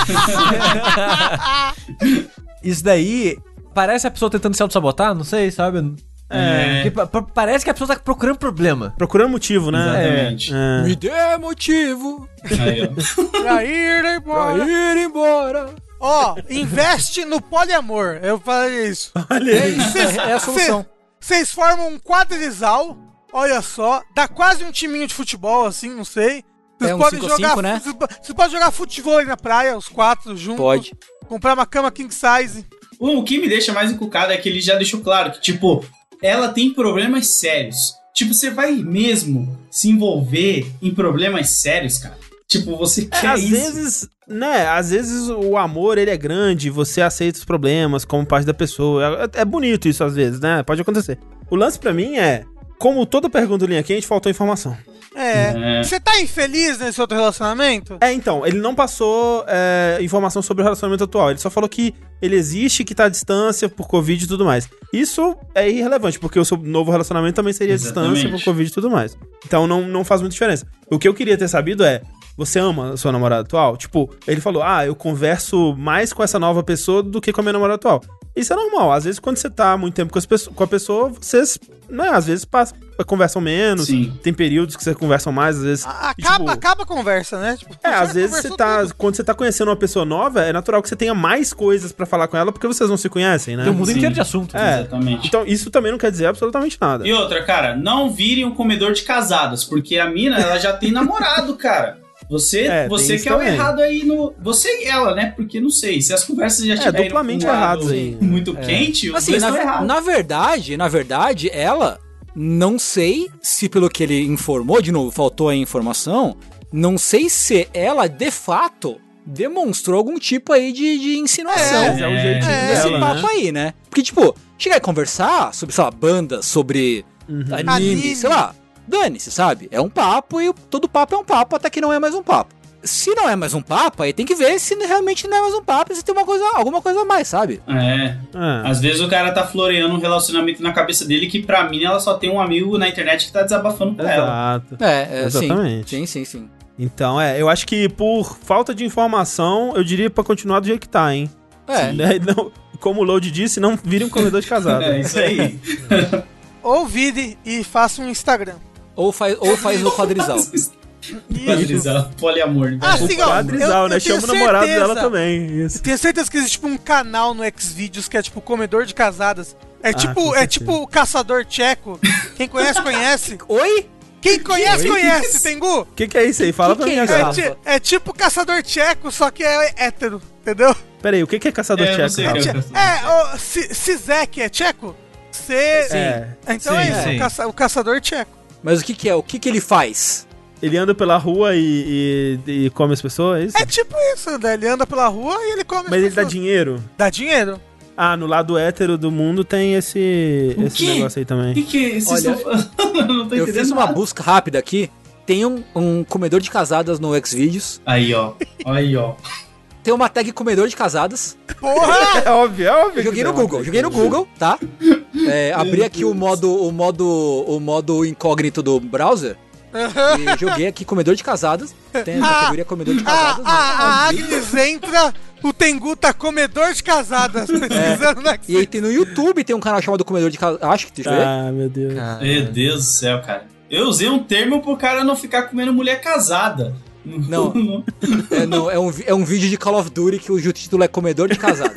Isso daí parece a pessoa tentando se auto-sabotar, não sei, sabe? É. Parece que a pessoa tá procurando problema. Procurando motivo, né? Exatamente. É. Me dê motivo Aí, ó. Pra ir pra embora. ir embora. Ó, investe no poliamor. Eu falei isso. Olha aí. É, é a solução. Vocês formam um quadrisal, olha só, dá quase um timinho de futebol, assim, não sei. Vocês É um podem 5 a 5, jogar, né? Vocês po- vocês podem jogar futebol aí na praia, os quatro juntos. Pode. Comprar uma cama king size. O o que me deixa mais encucado é que ele já deixou claro que, tipo, ela tem problemas sérios. Tipo, você vai mesmo se envolver em problemas sérios, cara? Tipo, você É, quer às isso? vezes, né? Às vezes o amor ele é grande, você aceita os problemas como parte da pessoa. É, é bonito isso às vezes, né? Pode acontecer. O lance pra mim é, como toda pergunta do linha quente, faltou informação. É. É. Você tá infeliz nesse outro relacionamento? É, então, ele não passou é, informação sobre o relacionamento atual. Ele só falou que ele existe, que tá à distância por Covid e tudo mais. Isso é irrelevante, porque o seu novo relacionamento também seria à distância por Covid e tudo mais. Então não, não faz muita diferença. O que eu queria ter sabido é. Você ama a sua namorada atual? Tipo, ele falou: Ah, eu converso mais com essa nova pessoa do que com a minha namorada atual. Isso é normal. Às vezes, quando você tá muito tempo com, com a pessoa, vocês né, às vezes passa, conversam menos, Sim. tem períodos que vocês conversam mais, às vezes. A- e, Acaba, tipo, acaba a conversa, né? Tipo, É, às vezes você tá. tudo. Quando você tá conhecendo uma pessoa nova, é natural que você tenha mais coisas pra falar com ela porque vocês não se conhecem, né? Tem um mundo Sim. inteiro de assunto. É. Exatamente. Então, isso também não quer dizer absolutamente nada. E outra, cara, não virem um comedor de casadas, porque a mina, ela já tem namorado, cara. Você, É, você que é o também. errado aí no. Você e ela, né? Porque não sei, se as conversas já estiverem É, duplamente errados aí. Muito quente, os Assim, na, estão errados. na verdade, na verdade, ela não sei se pelo que ele informou, de novo, faltou a informação, não sei se ela de fato demonstrou algum tipo aí de, de insinuação. Mas é o jeitinho É, Nesse dela, papo né? aí, né? Porque, tipo, chegar e conversar sobre, sei lá, bandas, sobre Uhum. anime, Anime. sei lá, dane-se, sabe? É um papo e todo papo é um papo até que não é mais um papo. Se não é mais um papo, aí tem que ver se realmente não é mais um papo, se tem uma coisa, alguma coisa a mais, sabe? É. É. Às vezes o cara tá floreando um relacionamento na cabeça dele que pra mim ela só tem um amigo na internet que tá desabafando com ela. Exato. É, é Exatamente. Sim, sim, sim, sim. Então, é, eu acho que por falta de informação, eu diria pra continuar do jeito que tá, hein? É, Né? Não- como o Load disse, não vire um corredor de casado. É isso aí. Ou vire e faça um Instagram. Ou faz, ou faz o quadrizal. Padrizar, poliamor. Ah, velho. sim, ó, Quadrizal, eu- né? eu Chama o namorado dela também. Isso. Tenho certeza que existe tipo um canal no Xvideos que é tipo comedor de casadas. É tipo, Ah, com é tipo o caçador tcheco. Quem conhece, conhece. Oi? Quem conhece, Oi? conhece, Tengu. O que, que é isso aí? Fala Que pra que mim é agora. É, é tipo caçador tcheco, só que é hétero, entendeu? Peraí, o que, que é caçador É, tcheco? é. É, o Sizek é tcheco? C... É. Então Sim, é isso, sim. o, caça- o caçador tcheco. Mas o que que é? O que que ele faz? Ele anda pela rua e, e- e come as pessoas, é isso? É tipo isso, né? Ele anda pela rua e ele come as Mas ele dá dinheiro? Dá dinheiro. Ah, no lado hétero do mundo tem esse, O esse quê? negócio aí O também. que, que é? Vocês Olha, estão falando? Eu não tô Eu fiz uma busca rápida aqui. Tem um, um comedor de casadas no Xvideos. Aí, ó. Aí, ó. Tem uma tag comedor de casadas. Porra! É óbvio, é óbvio. Eu joguei no Google, joguei no. Google, tá? É, abri aqui o modo, o modo, o modo incógnito do browser e joguei aqui comedor de casadas. Tem a Ah, categoria comedor de a, casadas. a, a né? Agnes entra, o Tengu tá comedor de casadas. Na E aí tem no YouTube tem um canal chamado comedor de casadas. Acho que deixa eu ver. Ah, meu Deus. Meu Deus do céu, cara. Eu usei um termo pro cara não ficar comendo mulher casada. Não. É, não, é um, é um vídeo de Call of Duty que o título é comedor de casadas.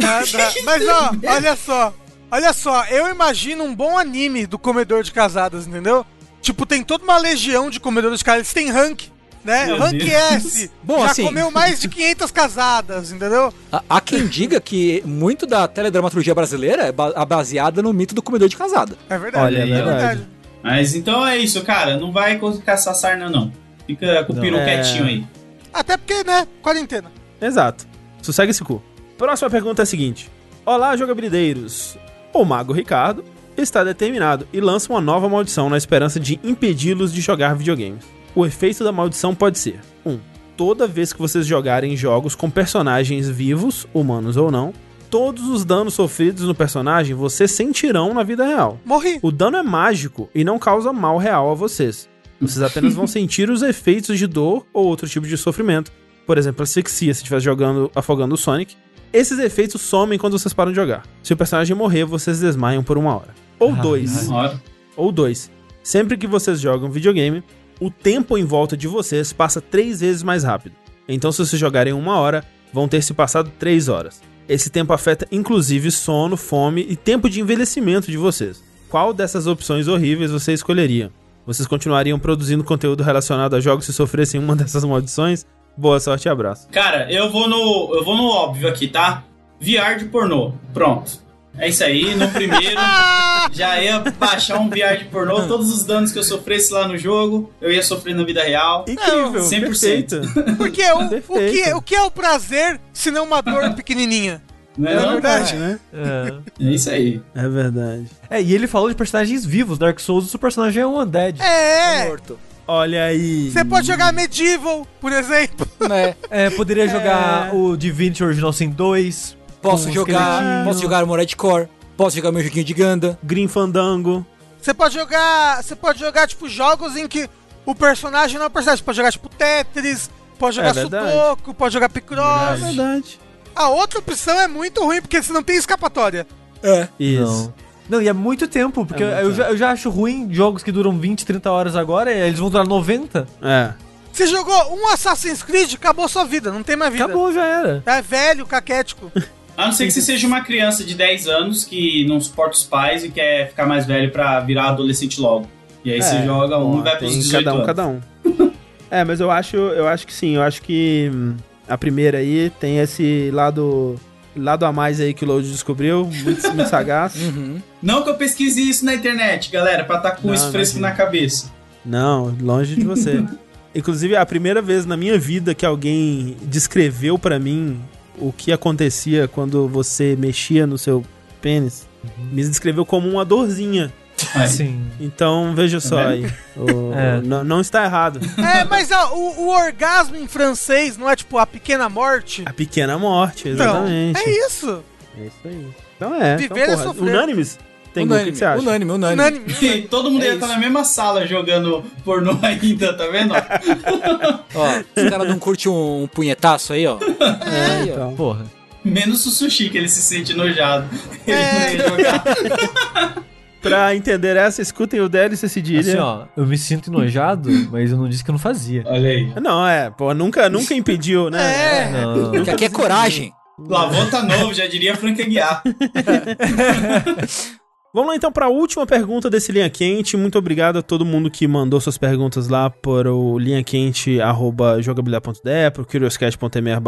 Mas ó, olha só. Olha só, eu imagino um bom anime do comedor de casadas, entendeu? Tipo, tem toda uma legião de comedores de casadas. Eles têm rank, né? Meu rank Deus. S. Bom, já assim- comeu mais de 500 casadas, entendeu? Há- quem diga que muito da teledramaturgia brasileira é a baseada no mito do comedor de casada. É verdade. Olha, é é verdade. verdade. Mas então é isso, cara. Não vai caçar sarna, não. Fica com o peru É. quietinho aí. Até porque, né? Quarentena. Exato. Sossegue esse cu. Próxima pergunta é a seguinte: Olá, jogabilideiros. O Mago Ricardo está determinado e lança uma nova maldição na esperança de impedi-los de jogar videogames. O efeito da maldição pode ser: 1. Um, toda vez que vocês jogarem jogos com personagens vivos, humanos ou não, todos os danos sofridos no personagem vocês sentirão na vida real. Morri. O dano é mágico e não causa mal real a vocês. Vocês apenas vão sentir os efeitos de dor ou outro tipo de sofrimento. Por exemplo, asfixia se estiver jogando afogando o Sonic. Esses efeitos somem quando vocês param de jogar. Se o personagem morrer, vocês desmaiam por uma hora. Ou dois. Uma hora. Ou dois. Sempre que vocês jogam videogame, o tempo em volta de vocês passa três vezes mais rápido. Então, se vocês jogarem uma hora, vão ter se passado três horas. Esse tempo afeta inclusive sono, fome e tempo de envelhecimento de vocês. Qual dessas opções horríveis você escolheria? Vocês continuariam produzindo conteúdo relacionado a jogos se sofressem uma dessas maldições? Boa sorte e abraço. Cara, eu vou no. Eu vou no óbvio aqui, tá? VR de pornô. Pronto. É isso aí. No primeiro, já ia baixar um VR de pornô. Todos os danos que eu sofresse lá no jogo, eu ia sofrer na vida real. Incrível, 100%. perfeito. Porque o, o, Perfeito. que, o que é o prazer se não uma dor pequenininha? Não é, É não? verdade. né? É. É isso aí. É verdade. É, e ele falou de personagens vivos. Dark Souls, o seu personagem é um undead. É! Morto. Olha aí. Você pode jogar Medieval, por exemplo. É, É, poderia jogar o Divinity Original Sin 2. posso um jogar, posso jogar Mored Core, posso jogar meu joguinho de Ganda. Green Fandango. Você pode jogar. Você pode jogar, tipo, jogos em que o personagem não é o personagem. Você pode jogar, tipo, Tetris, pode jogar É. Sudoku, pode jogar Picross. É verdade. A outra opção é muito ruim, porque você não tem escapatória. É. Isso. Não, e é muito tempo, porque É muito eu, já, eu já acho ruim jogos que duram 20, 30 horas agora, e eles vão durar 90. É. Você jogou um Assassin's Creed, acabou sua vida, não tem mais vida. Acabou, já era. É velho, caquético. A não ser que você seja uma criança de 10 anos que não suporta os pais e quer ficar mais velho pra virar adolescente logo. E aí você É, joga um e vai pros tem 18 cada um, anos. cada um. é, mas eu acho, eu acho que sim, eu acho que hum, a primeira aí tem esse lado lado a mais aí que o Load descobriu, muito, muito sagaz. Uhum. Não que eu pesquise isso na internet, galera, pra estar com Não, isso fresco na cabeça. Não, longe de você. Inclusive, a primeira vez na minha vida que alguém descreveu pra mim o que acontecia quando você mexia no seu pênis, me descreveu como uma dorzinha. Aí. Sim. Então, veja só vendo? aí. O- É. não, não está errado. É, mas ó, o, o orgasmo em francês não é tipo a pequena morte? A pequena morte, Então, exatamente. é isso. É isso aí. Então é. Viver então, é sofrer. Unânimes? Tem o que, unânime, que você acha? unânime, unânime. Unânime. Todo mundo É ia estar isso. na mesma sala jogando pornô ainda, tá vendo? Ó, esse cara não curte um, punhetaço aí, ó. É, aí, ó. Então, Porra. Menos o sushi, que ele se sente nojado. Ele É. não ia jogar. Pra entender essa, escutem o DLC Cedilha. Assim, ó, eu me sinto enojado, mas eu não disse que eu não fazia. Olha aí. Não, é, pô, nunca, nunca impediu, né? É. Não. Porque aqui é coragem. Lavou tá novo, já diria Frank Aguiar. Vamos lá então para a última pergunta desse Linha Quente. Muito obrigado a todo mundo que mandou suas perguntas lá para o linhaquente.jogabilidade.de, para o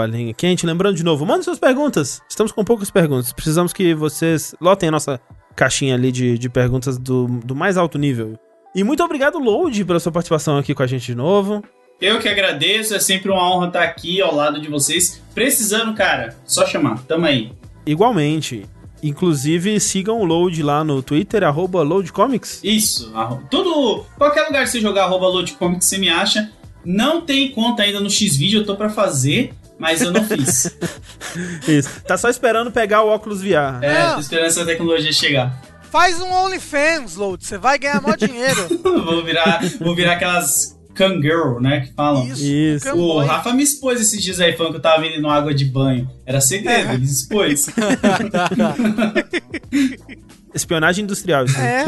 linha quente. Lembrando de novo, manda suas perguntas. Estamos com poucas perguntas. Precisamos que vocês lotem a nossa caixinha ali de, de perguntas do, do mais alto nível. E muito obrigado, Load, pela sua participação aqui com a gente de novo. Eu que agradeço, é sempre uma honra estar aqui ao lado de vocês. Precisando, cara, só chamar, tamo aí. Igualmente. Inclusive, sigam o Load lá no Twitter, arroba LoadComics. Isso, tudo, qualquer lugar que você jogar arroba loadcomics você me acha. Não tem conta ainda no Xvideo, eu tô pra fazer, mas eu não fiz. Isso. Tá só esperando pegar o óculos VR. É, Não. tô esperando essa tecnologia chegar. Faz um OnlyFans, Load. Você vai ganhar mó dinheiro. vou virar, vou virar aquelas Kangirl, né, que falam. Isso. Isso. O Camboy. Rafa me expôs esses dias aí, falando que eu tava vendendo água de banho. Era segredo, ele expôs. Espionagem industrial. Isso É.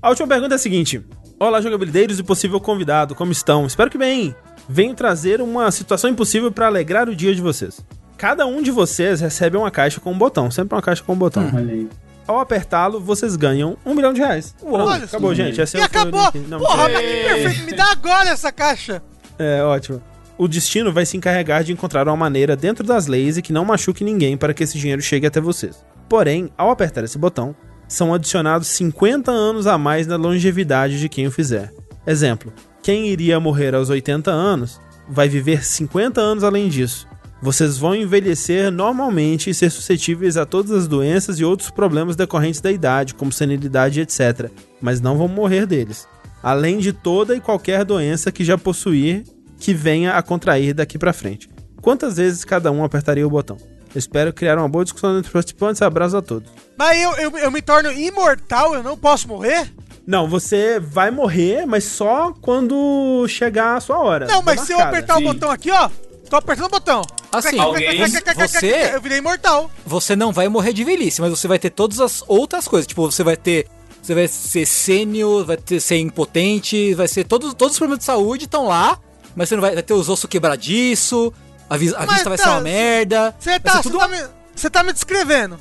A última pergunta é a seguinte: Olá, jogabilideiros e possível convidado, como estão? Espero que bem. Venho trazer uma situação impossível para alegrar o dia de vocês. Cada um de vocês recebe uma caixa com um botão, sempre uma caixa com um botão. Aí. Ao apertá-lo, vocês ganham um milhão de reais. Olha acabou, só. gente. Esse E é o que eu- acabou. Não, Porra, mas que perfeito. Me dá agora essa caixa. É, ótimo. O destino vai se encarregar de encontrar uma maneira dentro das leis e que não machuque ninguém para que esse dinheiro chegue até vocês. Porém, ao apertar esse botão, são adicionados 50 anos a mais na longevidade de quem o fizer. Exemplo: quem iria morrer aos 80 anos vai viver 50 anos além disso. Vocês vão envelhecer normalmente e ser suscetíveis a todas as doenças e outros problemas decorrentes da idade, como senilidade, etc., mas não vão morrer deles além de toda e qualquer doença que já possuir que venha a contrair daqui pra frente. Quantas vezes cada um apertaria o botão? Espero criar uma boa discussão entre os participantes. Abraço a todos. Mas eu, eu, eu me torno imortal, eu não posso morrer? Não, você vai morrer, mas só quando chegar a sua hora. Não, mas Tá se eu apertar Sim. o botão aqui, ó. Tô apertando o botão. Assim, Alguém- você- Eu virei imortal. Você não vai morrer de velhice, mas você vai ter todas as outras coisas. Tipo, você vai ter. Você vai ser sênior, vai ter, ser impotente, vai ser. Todos, todos os problemas de saúde estão lá, mas você não vai, vai ter os ossos quebradiço, a, vis- a vista vai tá, ser uma merda. Você vai tá, ser você tudo tá, me, você tá me descrevendo.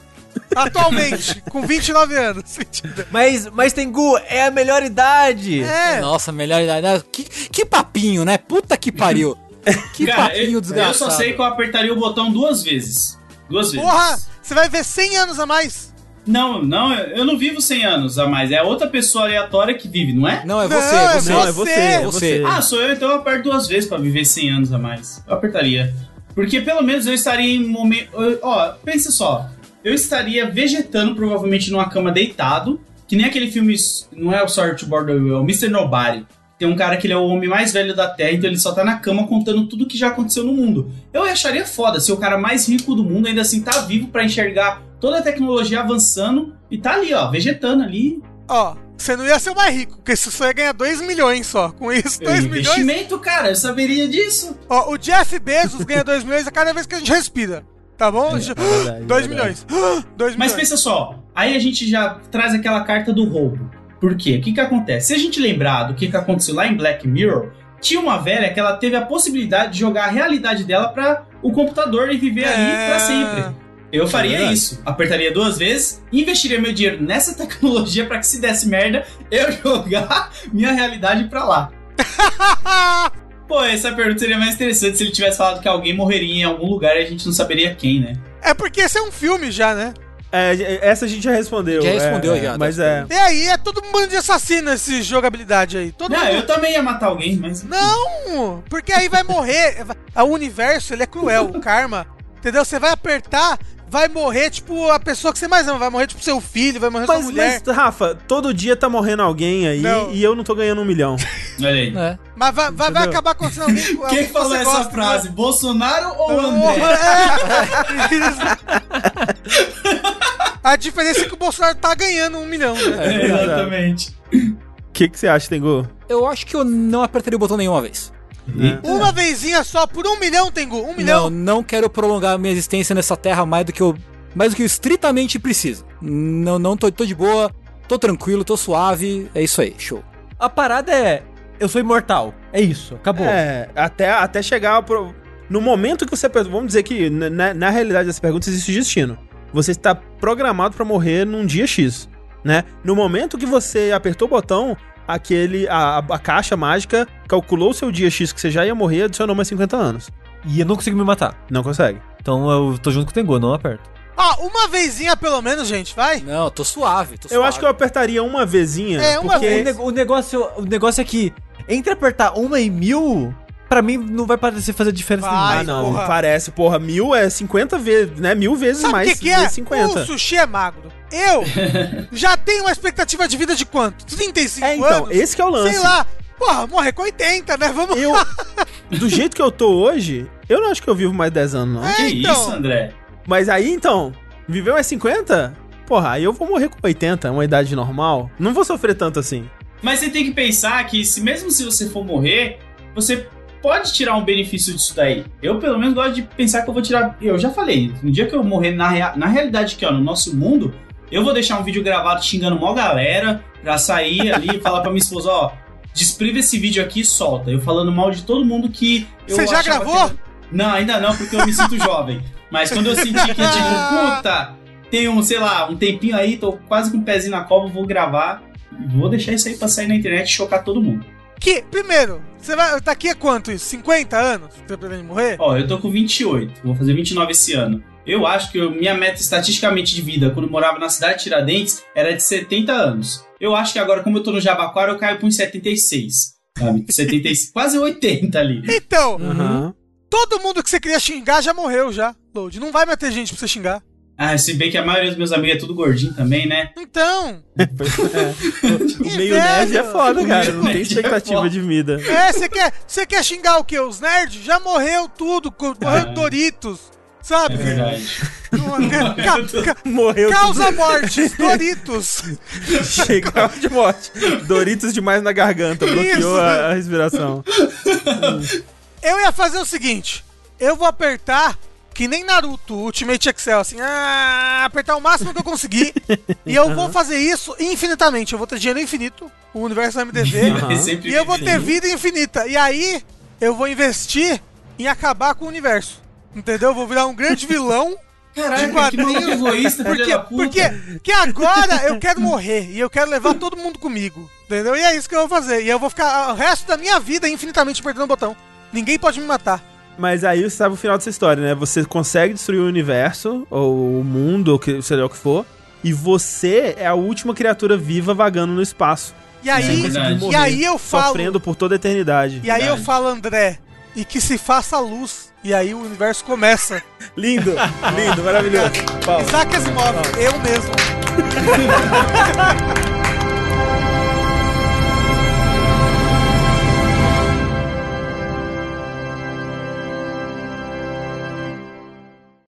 Atualmente, com 29 anos. Mas, mas Tengu, é a melhor idade! É. Nossa, melhor idade. Ah, Que, que papinho, né? Puta que pariu. Que Cara, papinho eu, desgraçado. eu só sei que eu apertaria o botão duas vezes. Duas vezes. Porra, você vai ver 100 anos a mais. Não, não, eu não vivo 100 anos a mais. É outra pessoa aleatória que vive, não é? Não, é Não, você, é você. Não, é você, é Você. você. Ah, sou eu, então eu aperto duas vezes pra viver 100 anos a mais. Eu apertaria. Porque pelo menos eu estaria em momento. Ó, pensa só. Eu estaria vegetando provavelmente numa cama deitado. Que nem aquele filme. Não é o Sorry to Border é o Mr. Nobody. Tem um cara que ele é o homem mais velho da Terra, então ele só tá na cama contando tudo que já aconteceu no mundo. Eu acharia foda ser o cara mais rico do mundo, ainda assim tá vivo pra enxergar toda a tecnologia avançando e tá ali, ó, vegetando ali. Ó, você não ia ser o mais rico, porque você só ia ganhar 2 milhões só. Com isso, 2 milhões. Investimento, cara, eu saberia disso. Ó, o Jeff Bezos ganha 2 milhões a cada vez que a gente respira. Tá bom? É verdade, 2 é milhões. 2 Mas milhões. pensa só, aí a gente já traz aquela carta do roubo. Por quê? O que que acontece? Se a gente lembrar do que que aconteceu lá em Black Mirror, tinha uma velha que ela teve a possibilidade de jogar a realidade dela pra o computador e viver ali É. pra sempre. Eu faria verdade. isso. Apertaria duas vezes, investiria meu dinheiro nessa tecnologia pra que se desse merda, eu jogar minha realidade pra lá. Pô, essa pergunta seria mais interessante se ele tivesse falado que alguém morreria em algum lugar e a gente não saberia quem, né? É porque esse é um filme já, né? É, essa a gente já respondeu. Já respondeu, é, já, Mas é. E aí, é todo bando de assassino esse jogabilidade aí. Todo Não, mundo... eu também ia matar alguém, mas. Não! Porque aí vai morrer. O universo, ele é cruel, o karma. Entendeu? Você vai apertar, vai morrer, tipo, a pessoa que você mais ama. Vai morrer, tipo, seu filho, vai morrer Mas, sua mulher. mas, Rafa, todo dia tá morrendo alguém aí Não. e eu não tô ganhando um milhão. Olha aí. É. Mas vai, vai, vai acabar acontecendo alguém Quem que falou você essa gosta, frase? Bolsonaro ou? André? É. A diferença é que o Bolsonaro tá ganhando um milhão, né? É, exatamente. O que, que você acha, Tengu? Eu acho que eu não apertaria o botão nenhuma vez. Uma vezinha só por um milhão, Tengu. Um Não, milhão. não quero prolongar minha existência nessa terra mais do que eu, mais do que eu estritamente preciso. Não, não tô, tô de boa, tô tranquilo, tô suave. É isso aí, show. A parada é. Eu sou imortal. É isso, acabou. É, até, até chegar pro... No momento que você... Vamos dizer que, na, na realidade dessa pergunta, existe destino. Você está programado pra morrer num dia X, né? No momento que você apertou o botão, aquele... A, a caixa mágica calculou o seu dia X que você já ia morrer e adicionou mais 50 anos. E eu não consigo me matar. Não consegue. Então eu tô junto com o Tengu, não aperto. Ah, uma vezinha pelo menos, gente, vai. Não, tô suave, tô Eu suave. acho que eu apertaria uma vezinha. É, uma porque... O, neg- o negócio, o negócio é que entre apertar uma e mil, pra mim não vai parecer fazer diferença Vai. nenhuma. Ah, não, porra. parece, porra, mil é 50 vezes, né? Mil vezes Sabe mais que, que é? vezes 50. O sushi é magro. Eu já tenho uma expectativa de vida de quanto? 35 É, então, anos? esse que é o lance. Sei lá. Porra, morrer com 80, né? Vamos Eu, do jeito que eu tô hoje, eu não acho que eu vivo mais 10 anos, não. É, Que então. isso, André? Mas aí, então, viver mais 50? Porra, aí eu vou morrer com 80, uma idade normal. Não vou sofrer tanto assim. Mas você tem que pensar que se mesmo se você for morrer, você pode tirar um benefício disso daí. Eu, pelo menos, gosto de pensar que eu vou tirar. Eu já falei, no dia que eu morrer na, rea- na realidade que ó, no nosso mundo, eu vou deixar um vídeo gravado xingando mó galera pra sair ali e falar pra minha esposa, ó. Despriva esse vídeo aqui e solta. Eu falando mal de todo mundo que. Eu Você já gravou? que Não, ainda não, porque eu me sinto jovem. Mas quando eu senti que, tipo, puta, tem um, sei lá, um tempinho aí, tô quase com o pezinho na cova, vou gravar. Vou deixar isso aí pra sair na internet e chocar todo mundo. Que, primeiro, você vai. Daqui a quanto isso? 50 anos? Você pretende morrer? Ó, eu tô com 28, vou fazer 29 esse ano. Eu acho que minha meta estatisticamente de vida, quando eu morava na cidade de Tiradentes, era de 70 anos. Eu acho que agora, como eu tô no Jabaquara, eu caio pra uns 76. Sabe? 76, quase 80 ali. Então, Aham. todo mundo que você queria xingar já morreu já, Load. Não vai mais ter gente pra você xingar. Ah, se bem que a maioria dos meus amigos é tudo gordinho também, né? Então, O meio nerd é foda, O cara. Não tem é expectativa foda. de vida. é, você quer, você quer xingar o quê? Os nerds? Já morreu tudo, morreu É. Doritos, É sabe? verdade. Ca- ca- Morreu causa mortes, Doritos. Chegava de morte. Doritos demais na garganta, bloqueou Isso. a, a respiração. Eu ia fazer o seguinte: eu vou apertar que nem Naruto Ultimate Excel, assim, ah, apertar o máximo que eu conseguir. e eu vou fazer isso infinitamente. Eu vou ter dinheiro infinito, o universo vai me dever. Sempre e eu vou ter vida infinita. E aí, eu vou investir em acabar com o universo. Entendeu? Eu vou virar um grande vilão. Caraca, de quadrinhos. que maluco egoísta, Porque, da puta. porque, porque agora eu quero morrer e eu quero levar todo mundo comigo. Entendeu? E é isso que eu vou fazer. E eu vou ficar o resto da minha vida infinitamente apertando o botão. Ninguém pode me matar. Mas aí você sabe o final dessa história, né? Você consegue destruir o universo, ou o mundo, ou que, sei lá o que for, e você é a última criatura viva vagando no espaço. E aí, É verdade. e aí eu falo. Sofrendo por toda a eternidade. E aí eu Verdade. falo, André, e que se faça luz. E aí o universo começa. Lindo, lindo, maravilhoso. Isaac Asimov, eu mesmo.